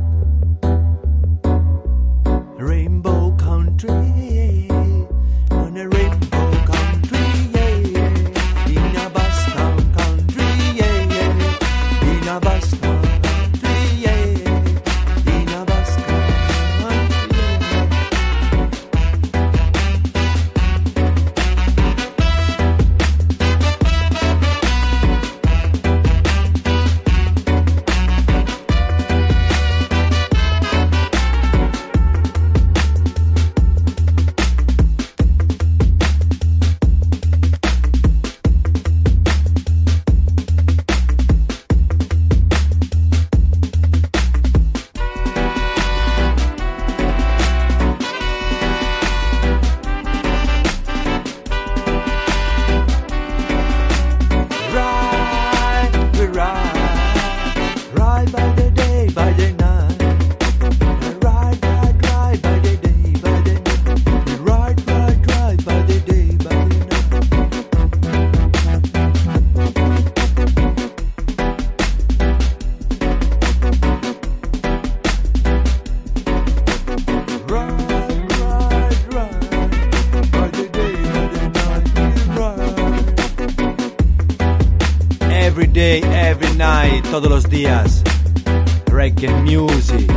C: Todos los días. Reggae music.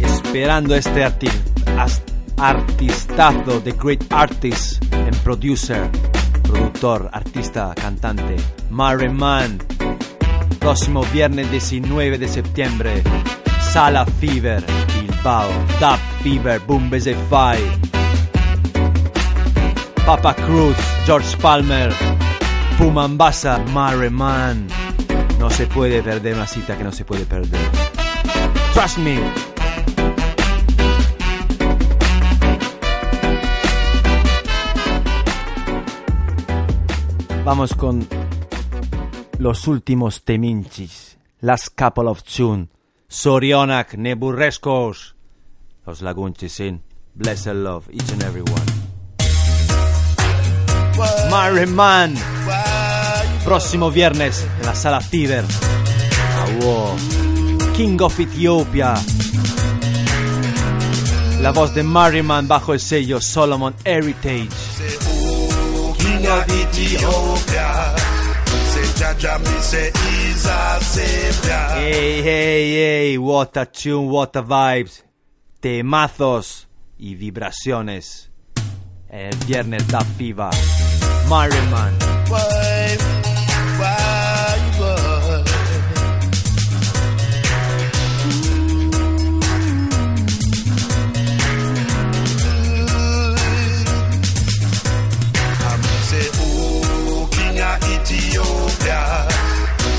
C: Esperando este arti- artistazo de great artist and producer, productor, artista, cantante, Mary Man. Próximo viernes 19 de septiembre, Sala Fever, Bilbao, Dub Fever, Boom. Papa Cruz, George Palmer, Pumambasa, Mare Man. No se puede perder una cita que no se puede perder. Trust me. Vamos con los últimos teminchis. Last couple of tune. Sorionak, Neburrescos. Los lagunchis in. Blessed love, each and every one. Mary Man. Próximo viernes en la sala Fever. King of Ethiopia. La voz de Mary Man bajo el sello Solomon Heritage.
B: King of Ethiopia.
C: Hey, hey, hey, what a tune, what a vibes. Temazos y vibraciones. El viernes da Fiva. Mary Man.
B: Why, why, why? Ethiopia.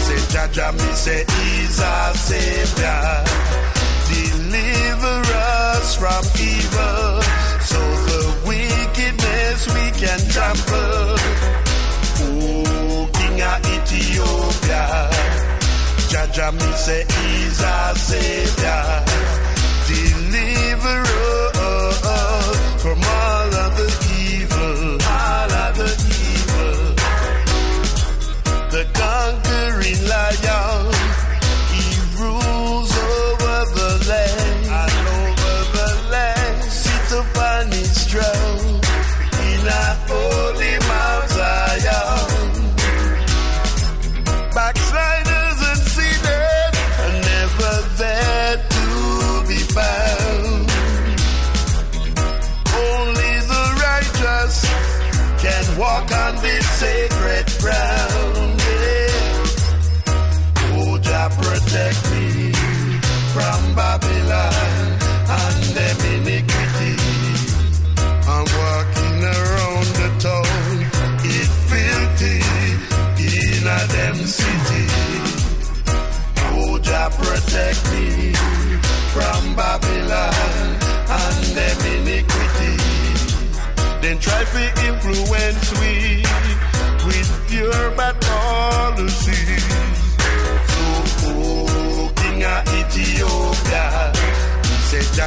B: Say, Jaja, me say, he's a savior. Us from evil. So the wickedness we can trample. Oh, King of Ethiopia. Jaja, me say, he's a savior. Deliver us from all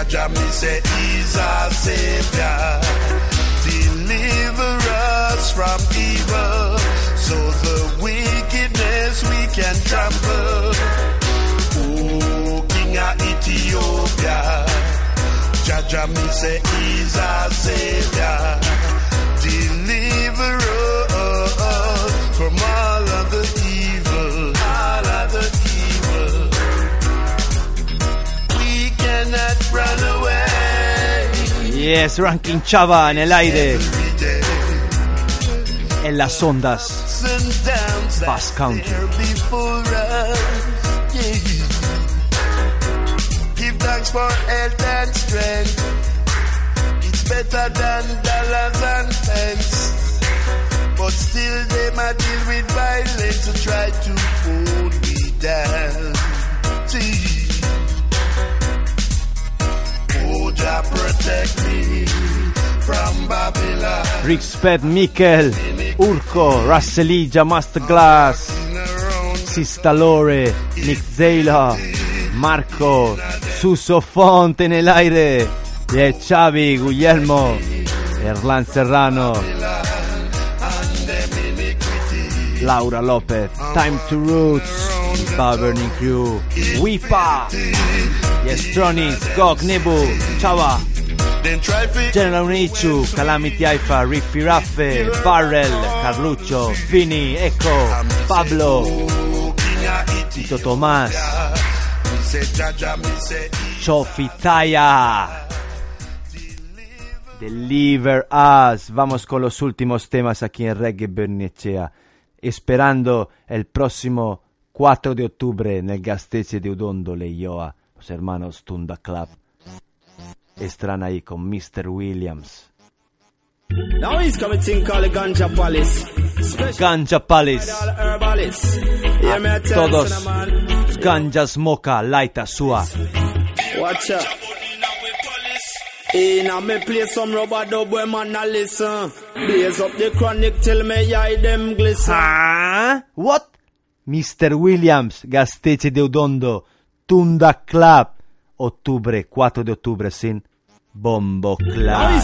B: say Jaja, me say he's our savior. Deliver us from evil, so the wickedness we can trample. Oh, King of Ethiopia, Jaja, me say he's our savior. Deliver
C: Yes, Ranking Chava en el aire. En las ondas. Bass Country.
B: Give thanks for health and strength. It's better than dollars and pence. But still they might deal with violence to try to hold me down. Rick
C: Sped, Mikkel, Urco, Rasselija, Masterglass, Sistalore, Nick Zela, Marco, Suso Fonte nell'aire, e Xavi, Guglielmo, Erlan Serrano, Laura Lopez, Time to Roots, Star Burning Crew, Wipa! Yestroni, Skok, Nebu, Chava, General Unichu, Calamity Haifa, Riffy Raffe, Barrel, Carluccio, Vini, Echo, Pablo, Tito Tomás, Chofitaya. Deliver us. Vamos con los últimos temas aquí en Reggae Bernicea. Esperando el próximo 4 de octubre nel Gastese de Udondo, Leioa. Los hermanos Tunda Club. Estarán ahí con Mr. Williams.
Q: Now he's coming to call the Ganja Palace.
C: Ganja Palace. A todos.
Q: son, man.
C: Ganja Smoka, Laita Sua.
Q: Watch out. In a me play some rubber dub where man a listen. Blaze up the chronic till me eye them glisten.
C: Ah? What? Mr. Williams, Gasteize de Udondo, Tunda Club. Ottobre, 4 de octubre, sin Bombo Club.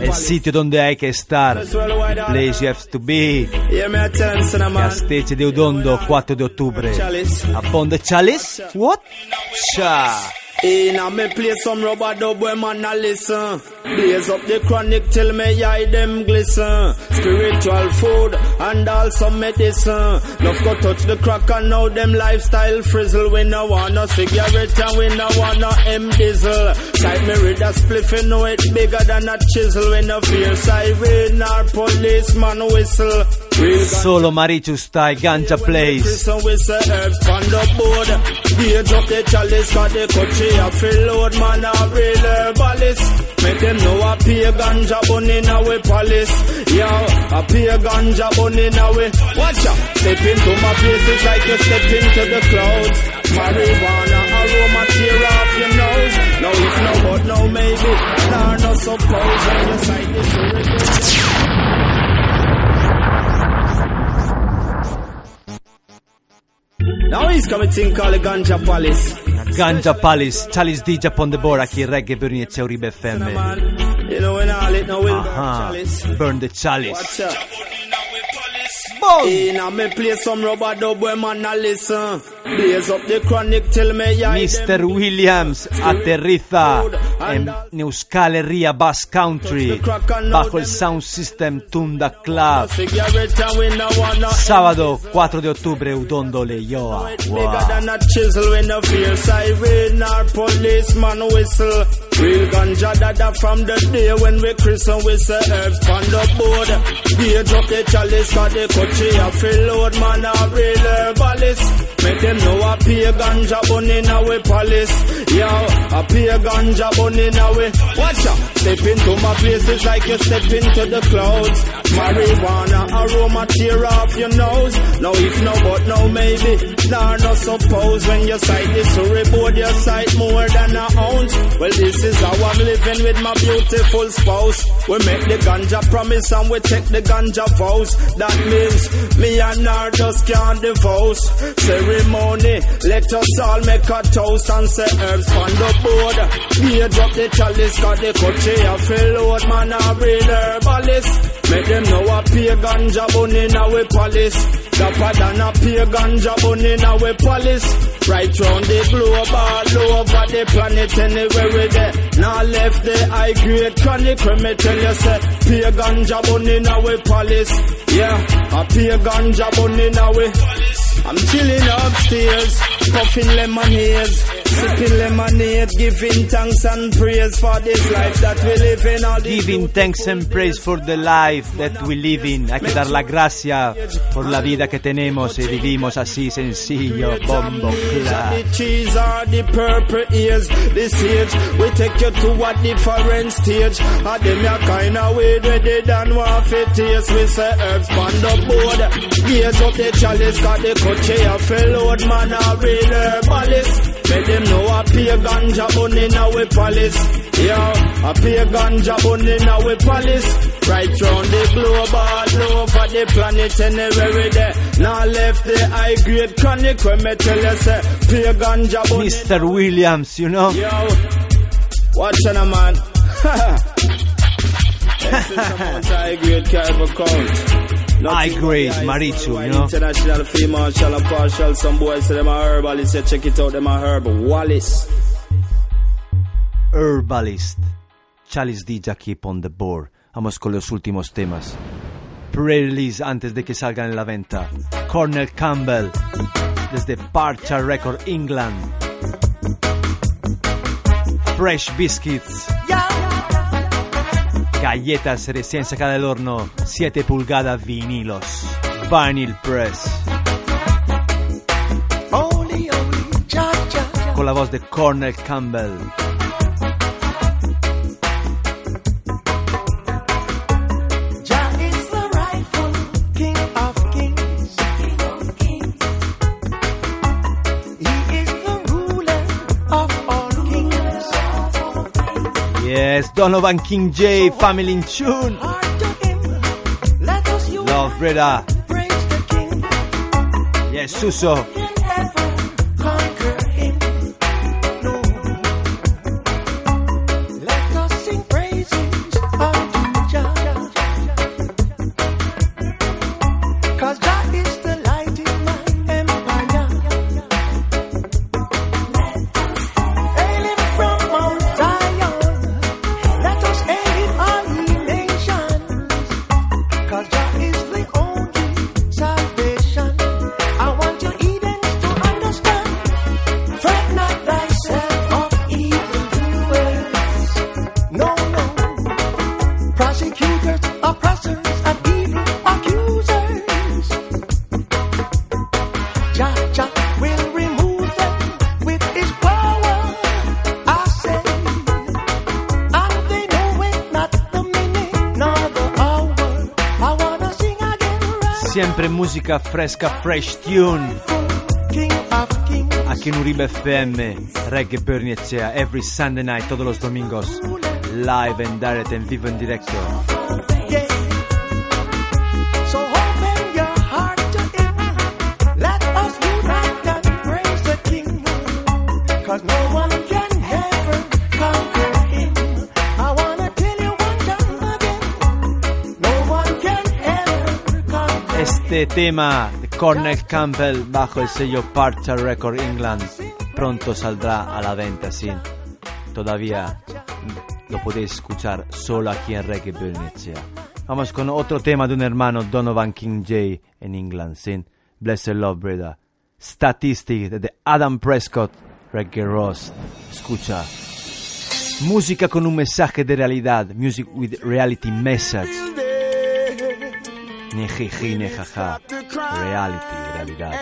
C: El sitio donde hay que estar.
Q: The
C: place you have to be. Casteggio di Udondo, 4 de octubre. Upon the chalice? What? Cha.
Q: In a me play some rubber dub where man a listen. Blaze up the chronic till me eye them glisten. Spiritual food and also medicine. Love go touch the crack and now them lifestyle frizzle. We no want no cigarette and we no want no M diesel. Sight me read a spliff you know it bigger than a chisel. We no fear siren or policeman whistle.
C: Solo Marichu Style, Ganja
Q: on board. The the load man a real herbalist. Make them know a pay ganja. Yo, a pay ganja my place it's like you the clouds. Marijuana aroma tear off your nose. No if no but no maybe. Nah no suppose when you sight this regret. Now he's committing called Ganja Palace.
C: Ganja Palace, Chalice DJ Pondebor aqui em Reggae Bernizia Uribe FM.
Q: Aham, burn
C: the chalice.
Q: Me play some rubber dub where man a listen. Blaze up the chronic till me
C: Mr. Williams aterriza en Euskal Herria Bass Country bajo el Sound System Tunda Club. Sábado 4 de octubre, Udondo Leyoa. Wow.
Q: A. Real ganja dada from the day when we christen we say herbs on the board. Gauge up the chalice cause the country a fill load man a real herbalist. Make them know a pay ganja bun in our palace. Yo, a pay ganja bun in our Watch out, step into my place it's like you step into the clouds. Marijuana aroma tear off your nose. No if no but no maybe. Nah no suppose when you sight this reboard your sight more than a ounce. Well this is how I'm living with my beautiful spouse. We make the ganja promise and we take the ganja vows. That means me and her just can't divorce. Ceremony, let us all make a toast and say herbs on the board. Gauge up the chalice cause the country a fill out man a real herbalist. Make them know a pay ganja bun in our palace. Dapper than a pay ganja bun in our palace. Right round the globe, all over the planet, anywhere we there. Now left the high grade chronic, when me tell you say, pay ganja bun in our palace. Yeah, a pay ganja bun in our I'm chilling upstairs, puffing lemonade, sipping lemonade, giving thanks and praise for this life that we live in. All
C: Giving thanks and praise for the life that we live in. Hay que dar la gracia por la vida que tenemos y vivimos así sencillo. Bombo.
Q: The cheese or the purple ears, the sage we take you to a different stage. And them ya kind of way they done want fit taste. We say herbs on the board, gauge up the chalice, got the country a fellow man a real herbalist. Make them know a pay ganja bun in our palace. Yeah, a pay ganja bun in our palace. Right round the globe, all over the planet, anywhere there. Now left the high grade chronic when me tell you say, pay ganja bun
C: Mr. Williams, you know?
Q: Yo, watch on man. <laughs> This is some high grade carve
C: high grade Marichu, you know?
Q: International martial and partial. Some boys say them a herbalist. You check it out, them a herb. Wallace.
C: Herbalist. Chalice DJ keep on the board. Vamos con los últimos temas. Pre-release antes de que salgan en la venta. Cornel Campbell. Desde Parcha Record England. Fresh Biscuits. Galletas recién sacadas del horno. 7 pulgadas vinilos. Vinyl Press. Con la voz de Cornel Campbell. Yes, Donovan King J, Family in Tune. Love,
B: Breda.
C: Yes, Suso. Música fresca, fresh tune.
B: King of kings.
C: Aquí en Uribe FM, Reggae Bernicea, every Sunday night, todos los domingos. Live and direct, en vivo en directo. Este tema de Cornel Campbell bajo el sello Parcha Record England pronto saldrá a la venta, sí. Todavía lo podéis escuchar solo aquí en Reggae Bernicea. Vamos con otro tema de un hermano Donovan King J en England, sí. Blessed Love Brother. Statistics de Adam Prescott, Reggae Roast. Escucha. Música con un mensaje de realidad. Music with reality message. Ni jiji, ni jaja. Reality, realidad.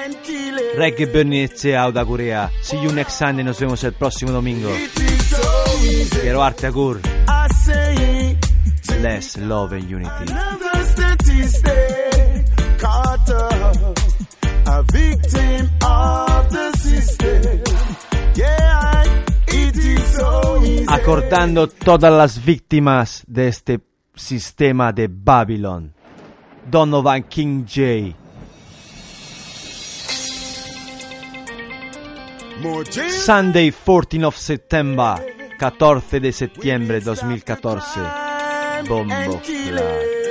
C: Reggae Bernice Auda Gurea. See you next Sunday. Nos vemos el próximo domingo. Quiero arte agur. Less love and unity.
B: a victim of the system. Yeah, it is so easy.
C: Acordando todas las víctimas de este sistema de Babylon. Donovan King J. Sunday 14 of September. 14 de septiembre 2014. Bombo Club.